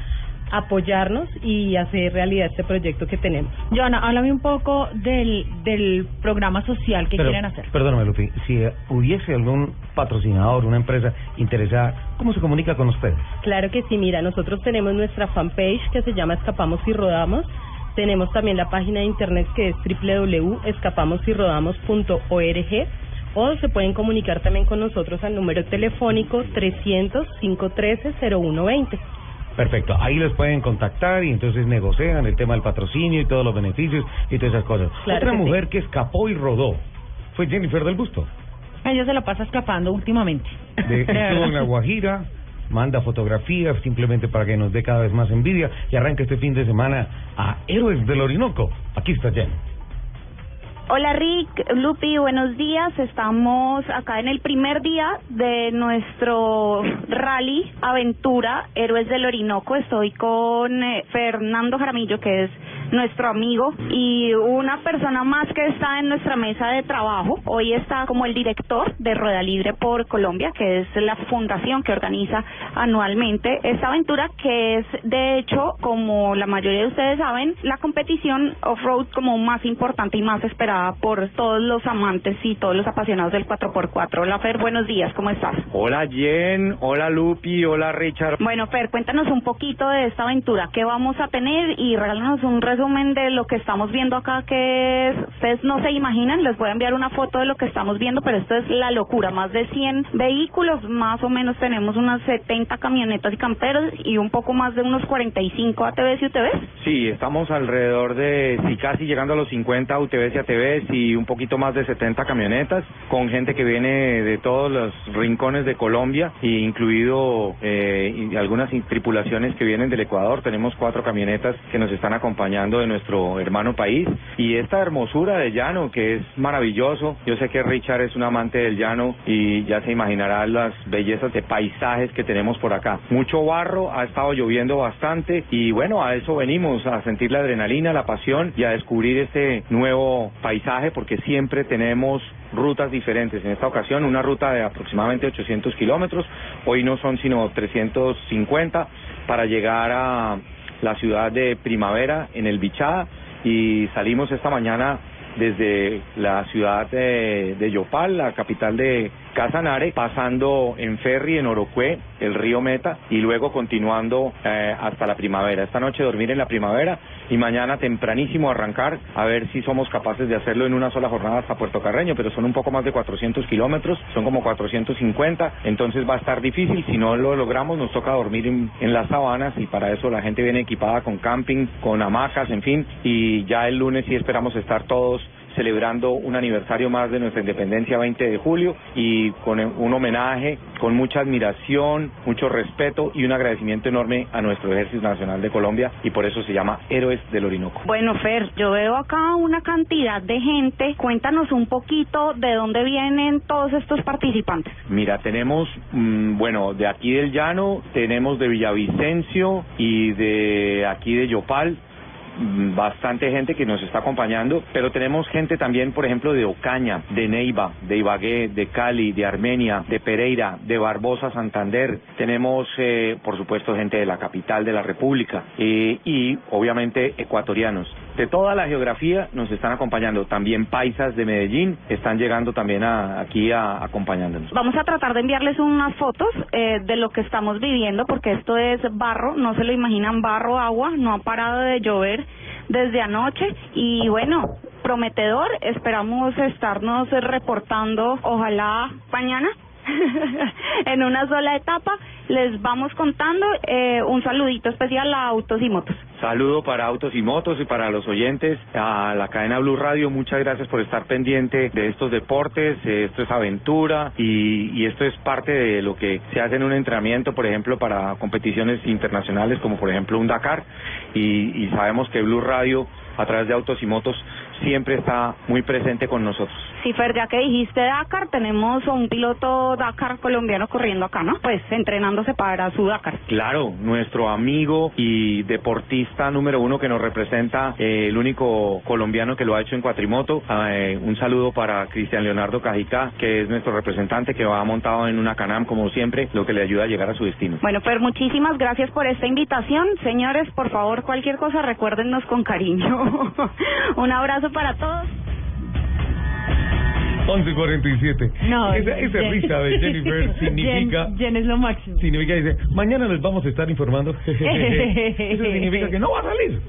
apoyarnos y hacer realidad este proyecto que tenemos. Joana, háblame un poco del, del programa social que Pero, quieren hacer. Perdóname, Lupi, si eh, hubiese algún patrocinador, una empresa interesada, ¿cómo se comunica con ustedes? Claro que sí, mira, nosotros tenemos nuestra fanpage que se llama Escapamos y Rodamos. Tenemos también la página de internet que es www.escapamosyrrodamos.org o se pueden comunicar también con nosotros al número telefónico 300-513-0120. Perfecto, ahí les pueden contactar y entonces negocian el tema del patrocinio y todos los beneficios y todas esas cosas. Claro Otra que sí. mujer que escapó y rodó fue Jennifer del Busto. Ella se la pasa escapando últimamente. De, estuvo en La Guajira, manda fotografías simplemente para que nos dé cada vez más envidia y arranca este fin de semana a Héroes del Orinoco. Aquí está Jen. Hola Rick, Lupi, buenos días. Estamos acá en el primer día de nuestro rally aventura Héroes del Orinoco. Estoy con eh, Fernando Jaramillo, que es nuestro amigo y una persona más que está en nuestra mesa de trabajo. Hoy está como el director de Rueda Libre por Colombia, que es la fundación que organiza anualmente esta aventura, que es de hecho, como la mayoría de ustedes saben, la competición off-road como más importante y más esperada por todos los amantes y todos los apasionados del 4x4. Hola Fer, buenos días, ¿cómo estás? Hola Jen, hola Lupi, hola Richard. Bueno Fer, cuéntanos un poquito de esta aventura, qué vamos a tener y regálanos un resumen de lo que estamos viendo acá, que es, ustedes no se imaginan, les voy a enviar una foto de lo que estamos viendo, pero esto es la locura, más de 100 vehículos, más o menos tenemos unas 70 camionetas y camperos y un poco más de unos 45 ATVs y UTVs. Sí, estamos alrededor de, sí, casi llegando a los 50 UTVs y ATVs y un poquito más de 70 camionetas, con gente que viene de todos los rincones de Colombia, e incluido eh, algunas tripulaciones que vienen del Ecuador. Tenemos cuatro camionetas que nos están acompañando de nuestro hermano país y esta hermosura de llano que es maravilloso. Yo sé que Richard es un amante del llano y ya se imaginará las bellezas de paisajes que tenemos por acá. Mucho barro, ha estado lloviendo bastante y bueno, a eso venimos, a sentir la adrenalina, la pasión y a descubrir este nuevo paisaje porque siempre tenemos rutas diferentes. En esta ocasión una ruta de aproximadamente 800 kilómetros, hoy no son sino 350 para llegar a la ciudad de Primavera en el Bichada y salimos esta mañana desde la ciudad de, de Yopal, la capital de Casanare, pasando en ferry en Orocué, el río Meta, y luego continuando eh, hasta la primavera. Esta noche dormir en la primavera y mañana tempranísimo arrancar a ver si somos capaces de hacerlo en una sola jornada hasta Puerto Carreño, pero son un poco más de 400 kilómetros, son como 450, entonces va a estar difícil. Si no lo logramos, nos toca dormir en, en las sabanas y para eso la gente viene equipada con camping, con hamacas, en fin, y ya el lunes sí esperamos estar todos celebrando un aniversario más de nuestra independencia 20 de julio y con un homenaje, con mucha admiración, mucho respeto y un agradecimiento enorme a nuestro Ejército Nacional de Colombia y por eso se llama Héroes del Orinoco. Bueno, Fer, yo veo acá una cantidad de gente. Cuéntanos un poquito de dónde vienen todos estos participantes. Mira, tenemos, mm, bueno, de aquí del Llano, tenemos de Villavicencio y de aquí de Yopal, bastante gente que nos está acompañando, pero tenemos gente también, por ejemplo, de Ocaña, de Neiva, de Ibagué, de Cali, de Armenia, de Pereira, de Barbosa, Santander. Tenemos, eh, por supuesto, gente de la capital de la República eh, y, obviamente, ecuatorianos. De toda la geografía nos están acompañando. También paisas de Medellín están llegando también a, aquí a, acompañándonos. Vamos a tratar de enviarles unas fotos eh, de lo que estamos viviendo, porque esto es barro, no se lo imaginan, barro, agua, no ha parado de llover desde anoche y bueno, prometedor, esperamos estarnos reportando, ojalá mañana. en una sola etapa les vamos contando eh, un saludito especial a Autos y Motos. Saludo para Autos y Motos y para los oyentes a la cadena Blue Radio. Muchas gracias por estar pendiente de estos deportes. Esto es aventura y, y esto es parte de lo que se hace en un entrenamiento, por ejemplo, para competiciones internacionales como por ejemplo un Dakar. Y, y sabemos que Blue Radio a través de Autos y Motos siempre está muy presente con nosotros. Sí, Fer, ya que dijiste Dakar, tenemos un piloto Dakar colombiano corriendo acá, ¿no? Pues entrenándose para su Dakar. Claro, nuestro amigo y deportista número uno que nos representa, eh, el único colombiano que lo ha hecho en cuatrimoto. Eh, un saludo para Cristian Leonardo Cajicá, que es nuestro representante, que va montado en una Canam, como siempre, lo que le ayuda a llegar a su destino. Bueno, Fer, muchísimas gracias por esta invitación. Señores, por favor, cualquier cosa, recuérdennos con cariño. un abrazo para todos. 11.47. No, esa, esa Jen- risa de Jennifer significa... Jen, Jen es lo máximo. Significa, dice, mañana les vamos a estar informando. Eso significa que no va a salir.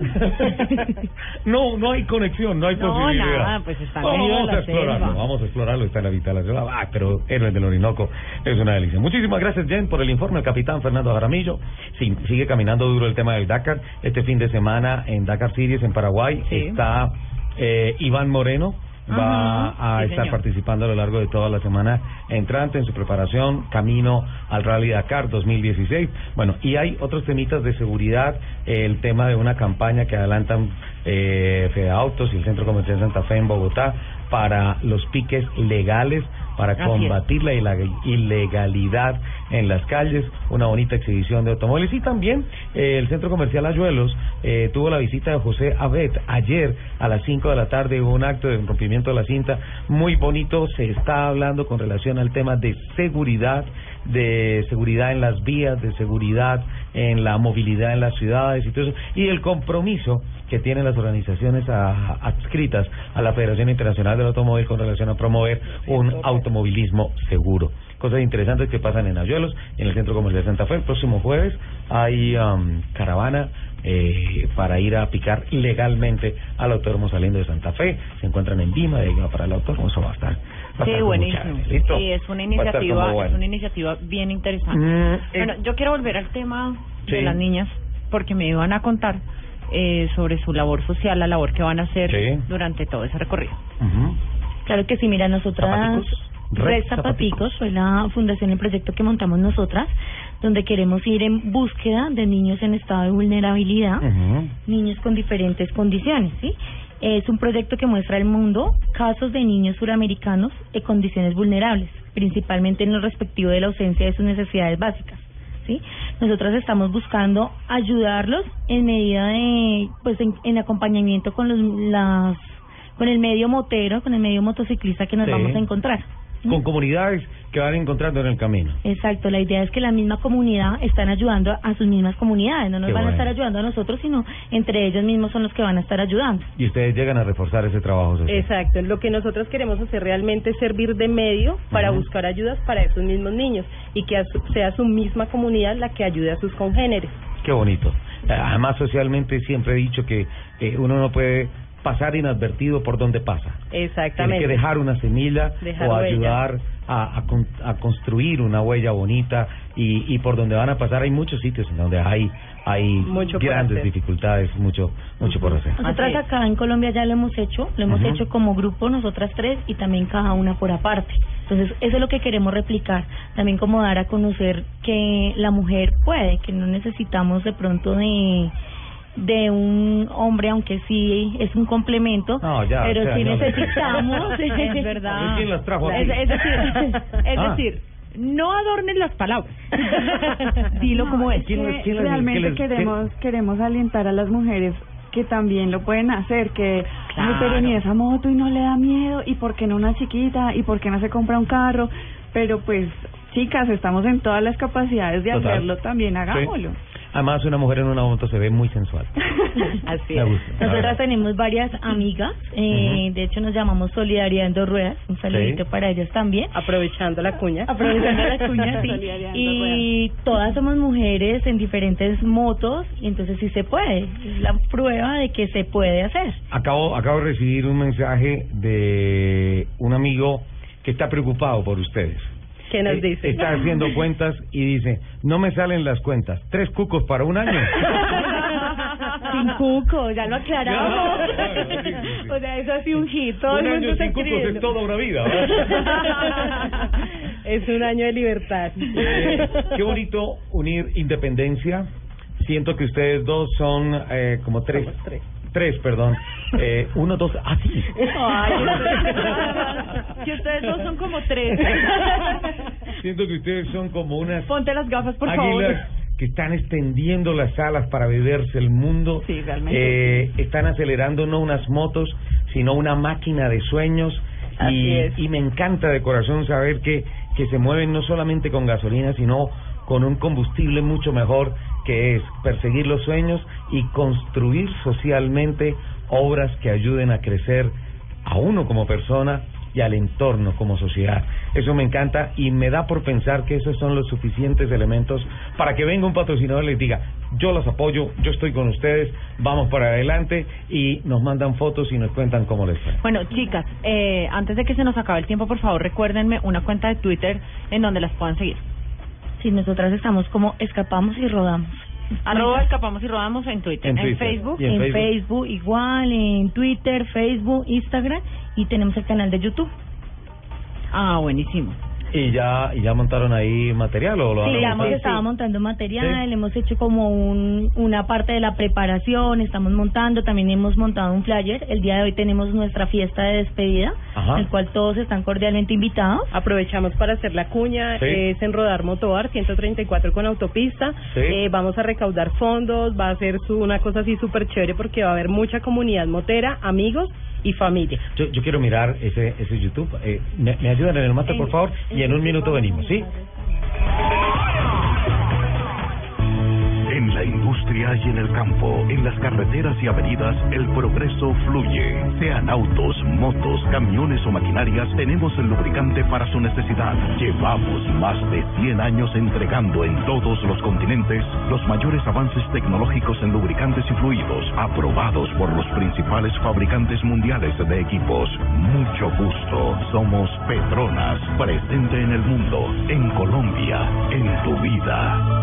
no, no hay conexión, no hay No, posibilidad. nada, pues está Vamos, a explorarlo, selva. vamos a explorarlo, está en la selva. Ah, pero Héroes del Orinoco es una delicia. Muchísimas gracias, Jen, por el informe. El capitán Fernando Jaramillo sí, sigue caminando duro el tema del Dakar. Este fin de semana en Dakar Series, en Paraguay, Sí. está eh, Iván Moreno, va Ajá, a sí, estar señor. participando a lo largo de toda la semana entrante en su preparación camino al Rally Dakar 2016. Bueno, y hay otros temitas de seguridad, el tema de una campaña que adelantan eh, Fede Autos y el Centro Comercial Santa Fe en Bogotá para los piques legales para es. combatir la ileg- ilegalidad en las calles, una bonita exhibición de automóviles y también eh, el Centro Comercial Ayuelos eh, tuvo la visita de José Abed ayer a las 5 de la tarde hubo un acto de rompimiento de la cinta muy bonito, se está hablando con relación al tema de seguridad, de seguridad en las vías, de seguridad en la movilidad en las ciudades y todo eso, y el compromiso que tienen las organizaciones a- adscritas a la Federación Internacional del Automóvil con relación a promover un automovilismo seguro. Cosas interesantes que pasan en Ayuelos, en el Centro Comercial Santa Fe. El próximo jueves hay um, caravana eh, para ir a picar legalmente al autódromo saliendo de Santa Fe. Se encuentran en Lima, de ahí va para el autódromo. Eso va a estar. va Sí, estar buenísimo. ¿Listo? Sí, es una iniciativa, bueno. es una iniciativa bien interesante. Mm, eh, Bueno, yo quiero volver al tema de las niñas porque me iban a contar eh, sobre su labor social, la labor que van a hacer Sí. durante todo ese recorrido. Claro que sí, mira, nosotras... Red Red Zapaticos fue la fundación, el proyecto que montamos nosotras, donde queremos ir en búsqueda de niños en estado de vulnerabilidad, niños con diferentes condiciones, ¿sí? Es un proyecto que muestra al mundo casos de niños suramericanos en condiciones vulnerables, principalmente en lo respectivo de la ausencia de sus necesidades básicas. ¿Sí? Nosotras estamos buscando ayudarlos en medida de, pues, en, en acompañamiento con los, las, con el medio motero, con el medio motociclista que nos Sí. vamos a encontrar. Con comunidades que van encontrando en el camino. Exacto, la idea es que la misma comunidad están ayudando a sus mismas comunidades, no nos Qué van a estar ayudando a nosotros, sino entre ellos mismos son los que van a estar ayudando. Y ustedes llegan a reforzar ese trabajo social. Exacto, lo que nosotros queremos hacer realmente es servir de medio para buscar ayudas para esos mismos niños y que sea su misma comunidad la que ayude a sus congéneres. Qué bonito. Además, socialmente siempre he dicho que eh, uno no puede pasar inadvertido por donde pasa. Tiene Exactamente. que dejar una semilla Dejar o ayudar a, a con- a construir una huella bonita y, y por donde van a pasar hay muchos sitios en donde hay hay Mucho grandes dificultades, mucho mucho por hacer. Nosotras acá en Colombia ya lo hemos hecho, lo hemos hecho como grupo, nosotras tres, y también cada una por aparte. Entonces, eso es lo que queremos replicar, también como dar a conocer que la mujer puede, que no necesitamos de pronto de de un hombre, aunque sí es un complemento, No, ya, pero o sea, sí no. necesitamos. Es verdad. ¿Quién las trajo Es, es decir, es Ah. decir, no adornen las palabras. Dilo como es. que realmente queremos queremos alentar a las mujeres que también lo pueden hacer, que Claro. "Ay, pero ni esa moto y no le da miedo, y por qué no una chiquita, y por qué no se compra un carro, pero pues chicas, estamos en todas las capacidades de Total. hacerlo, también hagámoslo. Además, una mujer en una moto se ve muy sensual. Así Nosotras tenemos varias amigas, eh, de hecho nos llamamos Solidaridad en dos ruedas, un saludito Sí. para ellas también. Aprovechando la cuña. Aprovechando la cuña, sí. Y todas somos mujeres en diferentes motos, y entonces sí se puede. Es la prueba de que se puede hacer. Acabo, acabo de recibir un mensaje de un amigo que está preocupado por ustedes. ¿Qué nos Eh, dice? Está haciendo cuentas y dice, no me salen las cuentas, tres cucos para un año. Sin cuco, ya lo aclaramos. Claro, sí, sí, sí. O sea, eso ha sido un hit. Todo Un el mundo año sin cucos es toda una vida. ¿verdad? es un año de libertad. Eh, qué bonito unir independencia. Siento que ustedes dos son eh, como tres. Tres, perdón. Eh, uno, dos, ah, sí. Ay, ustedes- que ustedes dos son como tres. Siento que ustedes son como unas Ponte las gafas, por favor. águilas que están extendiendo las alas para beberse el mundo. Sí, realmente. Eh, están acelerando no unas motos, sino una máquina de sueños. Así y, es. y me encanta de corazón saber que, que se mueven no solamente con gasolina, sino con un combustible mucho mejor, que es perseguir los sueños y construir socialmente obras que ayuden a crecer a uno como persona y al entorno como sociedad. Eso me encanta y me da por pensar que esos son los suficientes elementos para que venga un patrocinador y les diga, yo los apoyo, yo estoy con ustedes, vamos para adelante y nos mandan fotos y nos cuentan cómo les fue. Bueno, chicas, eh, antes de que se nos acabe el tiempo, por favor, recuérdenme una cuenta de Twitter en donde las puedan seguir. Sí, nosotras estamos como escapamos y rodamos. Arroba escapamos y rodamos en Twitter. En En, Twitter. Facebook. en Facebook? igual, en Twitter, Facebook, Instagram y tenemos el canal de YouTube. Ah, buenísimo. ¿Y ya, y ya montaron ahí material o lo Sí, a ya hemos estado montando material, hemos hecho como un, una parte de la preparación, estamos montando, también hemos montado un flyer. El día de hoy tenemos nuestra fiesta de despedida, Ajá. en el cual todos están cordialmente invitados. Aprovechamos para hacer la cuña, Sí. es en Rodar Motoar, 134 con autopista. Sí. Eh, vamos a recaudar fondos, va a ser su, una cosa así súper chévere porque va a haber mucha comunidad motera, amigos y familia. Yo, yo quiero mirar ese, ese YouTube. Eh, ¿me, me ayudan en el mate, por favor? Y en un minuto venimos, ¿sí? La industria y en el campo, en las carreteras y avenidas, el progreso fluye. Sean autos, motos, camiones o maquinarias, tenemos el lubricante para su necesidad. Llevamos más de 100 años entregando en todos los continentes los mayores avances tecnológicos en lubricantes y fluidos, aprobados por los principales fabricantes mundiales de equipos. Mucho gusto. Somos Petronas, presente en el mundo, en Colombia, en tu vida.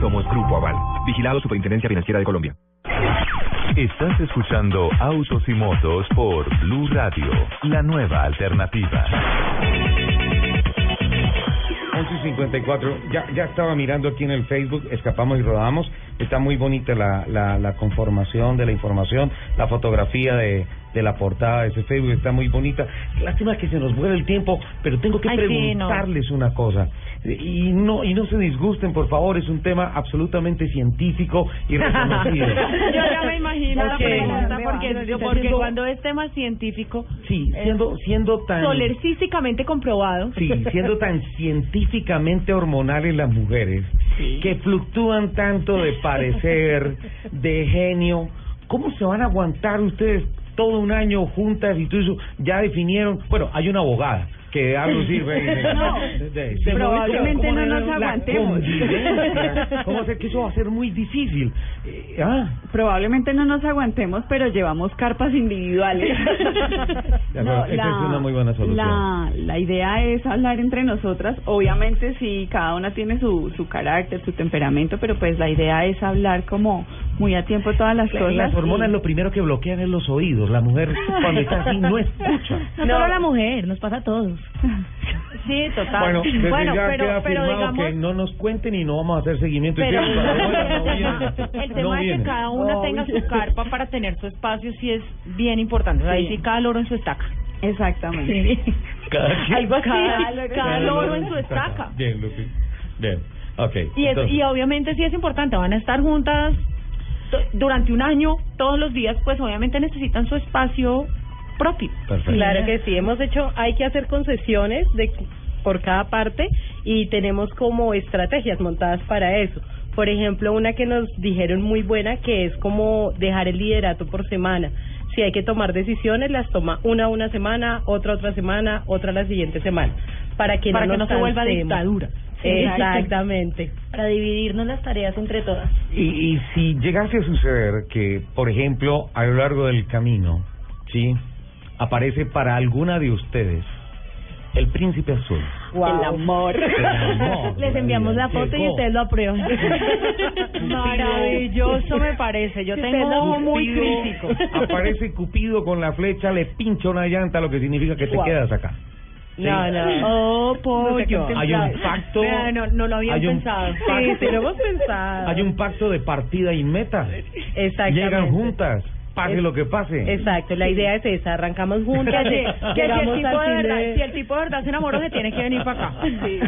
Somos Grupo Aval, vigilado Superintendencia Financiera de Colombia. Estás escuchando Autos y Motos por Blue Radio, la nueva alternativa. 11 y 54. Ya, ya estaba mirando aquí en el Facebook, escapamos y rodamos. Está muy bonita la, la, la conformación de la información, la fotografía de, de la portada de ese Facebook está muy bonita. Lástima que se nos vuelve el tiempo, pero tengo que Ay, sí, no. preguntarles una cosa. Y no, y no se disgusten, por favor, es un tema absolutamente científico y reconocido. Yo ya me imagino la pregunta porque, Está porque siendo- cuando es tema científico, Sí, siendo, siendo tan... solercísticamente comprobado. Sí, siendo tan científicamente hormonales las mujeres, que fluctúan tanto de parecer, de genio, ¿cómo se van a aguantar ustedes todo un año juntas y todo eso? Ya definieron, bueno, hay una abogada que algo sirve. No, probablemente ¿cómo no nos la aguantemos. ¿Cómo hacer que eso va a ser muy difícil? Eh, ah, Probablemente no nos aguantemos, pero llevamos carpas individuales. de acuerdo, esa es una muy buena solución. La, la idea es hablar entre nosotras. Obviamente, sí, cada una tiene su, su carácter, su temperamento, pero pues la idea es hablar como muy a tiempo todas las cosas. Las hormonas y- lo primero que bloquean es los oídos. La mujer cuando está así no escucha. No, solo la mujer, nos pasa a todos. Sí, total. Bueno, desde Bueno, ya pero, queda pero digamos, que no nos cuenten y no vamos a hacer seguimiento. y Pero para- no el tema, viene. el tema No que viene. cada una tenga su carpa para tener su espacio sí es bien importante. O sea, ahí Sí. sí cada loro en su estaca. Exactamente. Cada quien- Algo así, Cada- cada, loro en su estaca. Bien, Lupi. Bien. Ok. Y, es, y obviamente sí es importante, van a estar juntas durante un año, todos los días, pues obviamente necesitan su espacio propio. Perfecto. Claro que sí, hemos hecho, hay que hacer concesiones de por cada parte y tenemos como estrategias montadas para eso. Por ejemplo, una que nos dijeron muy buena que es como dejar el liderato por semana. Si hay que tomar decisiones, las toma una una semana, otra otra semana, otra la siguiente semana, para que Para no que nos no se vuelva dictadura. Exactamente. Para dividirnos las tareas entre todas. y, y si llegase a suceder que, por ejemplo, a lo largo del camino, ¿sí? Aparece para alguna de ustedes el príncipe azul. El amor. El amor. Les enviamos la foto y ustedes lo aprueban. Maravilloso me parece. Yo tengo un ojo muy crítico. Aparece Cupido con la flecha, le pincha una llanta, lo que significa que te quedas acá. No, no. Oh, pollo. Hay un pacto. No, no lo habían pensado. Sí, pacto- sí lo hemos pensado. Hay un pacto de partida y meta. Exactamente. Llegan juntas, pase lo que pase. Exacto, la idea es esa, arrancamos Que juntas, si, que si el tipo de verdad, de- si el tipo de verdad se enamoró, se tiene que venir para acá. Sí,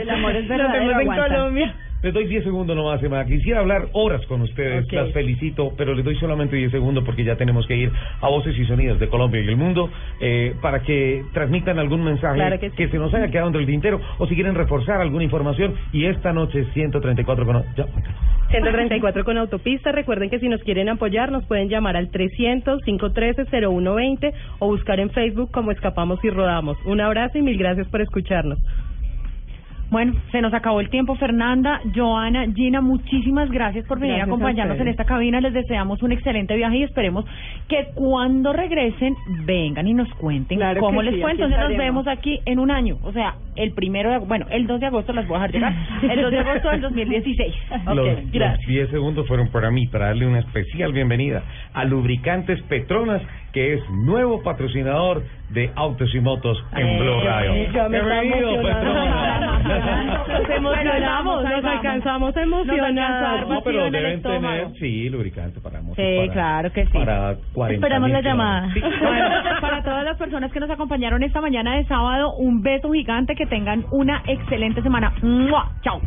el amor es Nos verdadero. vemos en. Colombia. Les doy 10 segundos nomás, Emma. Quisiera hablar horas con ustedes, las felicito, pero les doy solamente 10 segundos porque ya tenemos que ir a Voces y Sonidos de Colombia y el mundo eh, para que transmitan algún mensaje Claro que sí. se nos haya quedado entre el tintero o si quieren reforzar alguna información. Y esta noche 134 con... Ya. 134 con autopista. Recuerden que si nos quieren apoyar, nos pueden llamar al 300-513-0120 o buscar en Facebook como Escapamos y Rodamos. Un abrazo y mil gracias por escucharnos. Bueno, se nos acabó el tiempo, Fernanda, Joana, Gina, muchísimas gracias por venir Gracias a a acompañarnos en ustedes. esta cabina. Les deseamos un excelente viaje y esperemos que cuando regresen vengan y nos cuenten Claro cómo les sí, fue. Entonces nos vemos aquí en un año, o sea, el primero de, bueno, el 2 de agosto las voy a dejar llegar, el 2 de agosto del 2016. Ok, Los, gracias. los 10 segundos fueron para mí, para darle una especial bienvenida a Lubricantes Petronas, que es nuevo patrocinador de Autos y Motos en Eh, Blue Radio. ya me Bienvenido. Petronas. Nos emocionamos, nos alcanzamos a emocionar. No, pero deben tener, sí, lubricante para motos. Sí, para- claro que sí. Para 40 Esperamos la llamada. Bueno, para todas las personas que nos acompañaron esta mañana de sábado, un beso gigante, que tengan una excelente semana. ¡Mua! Chao.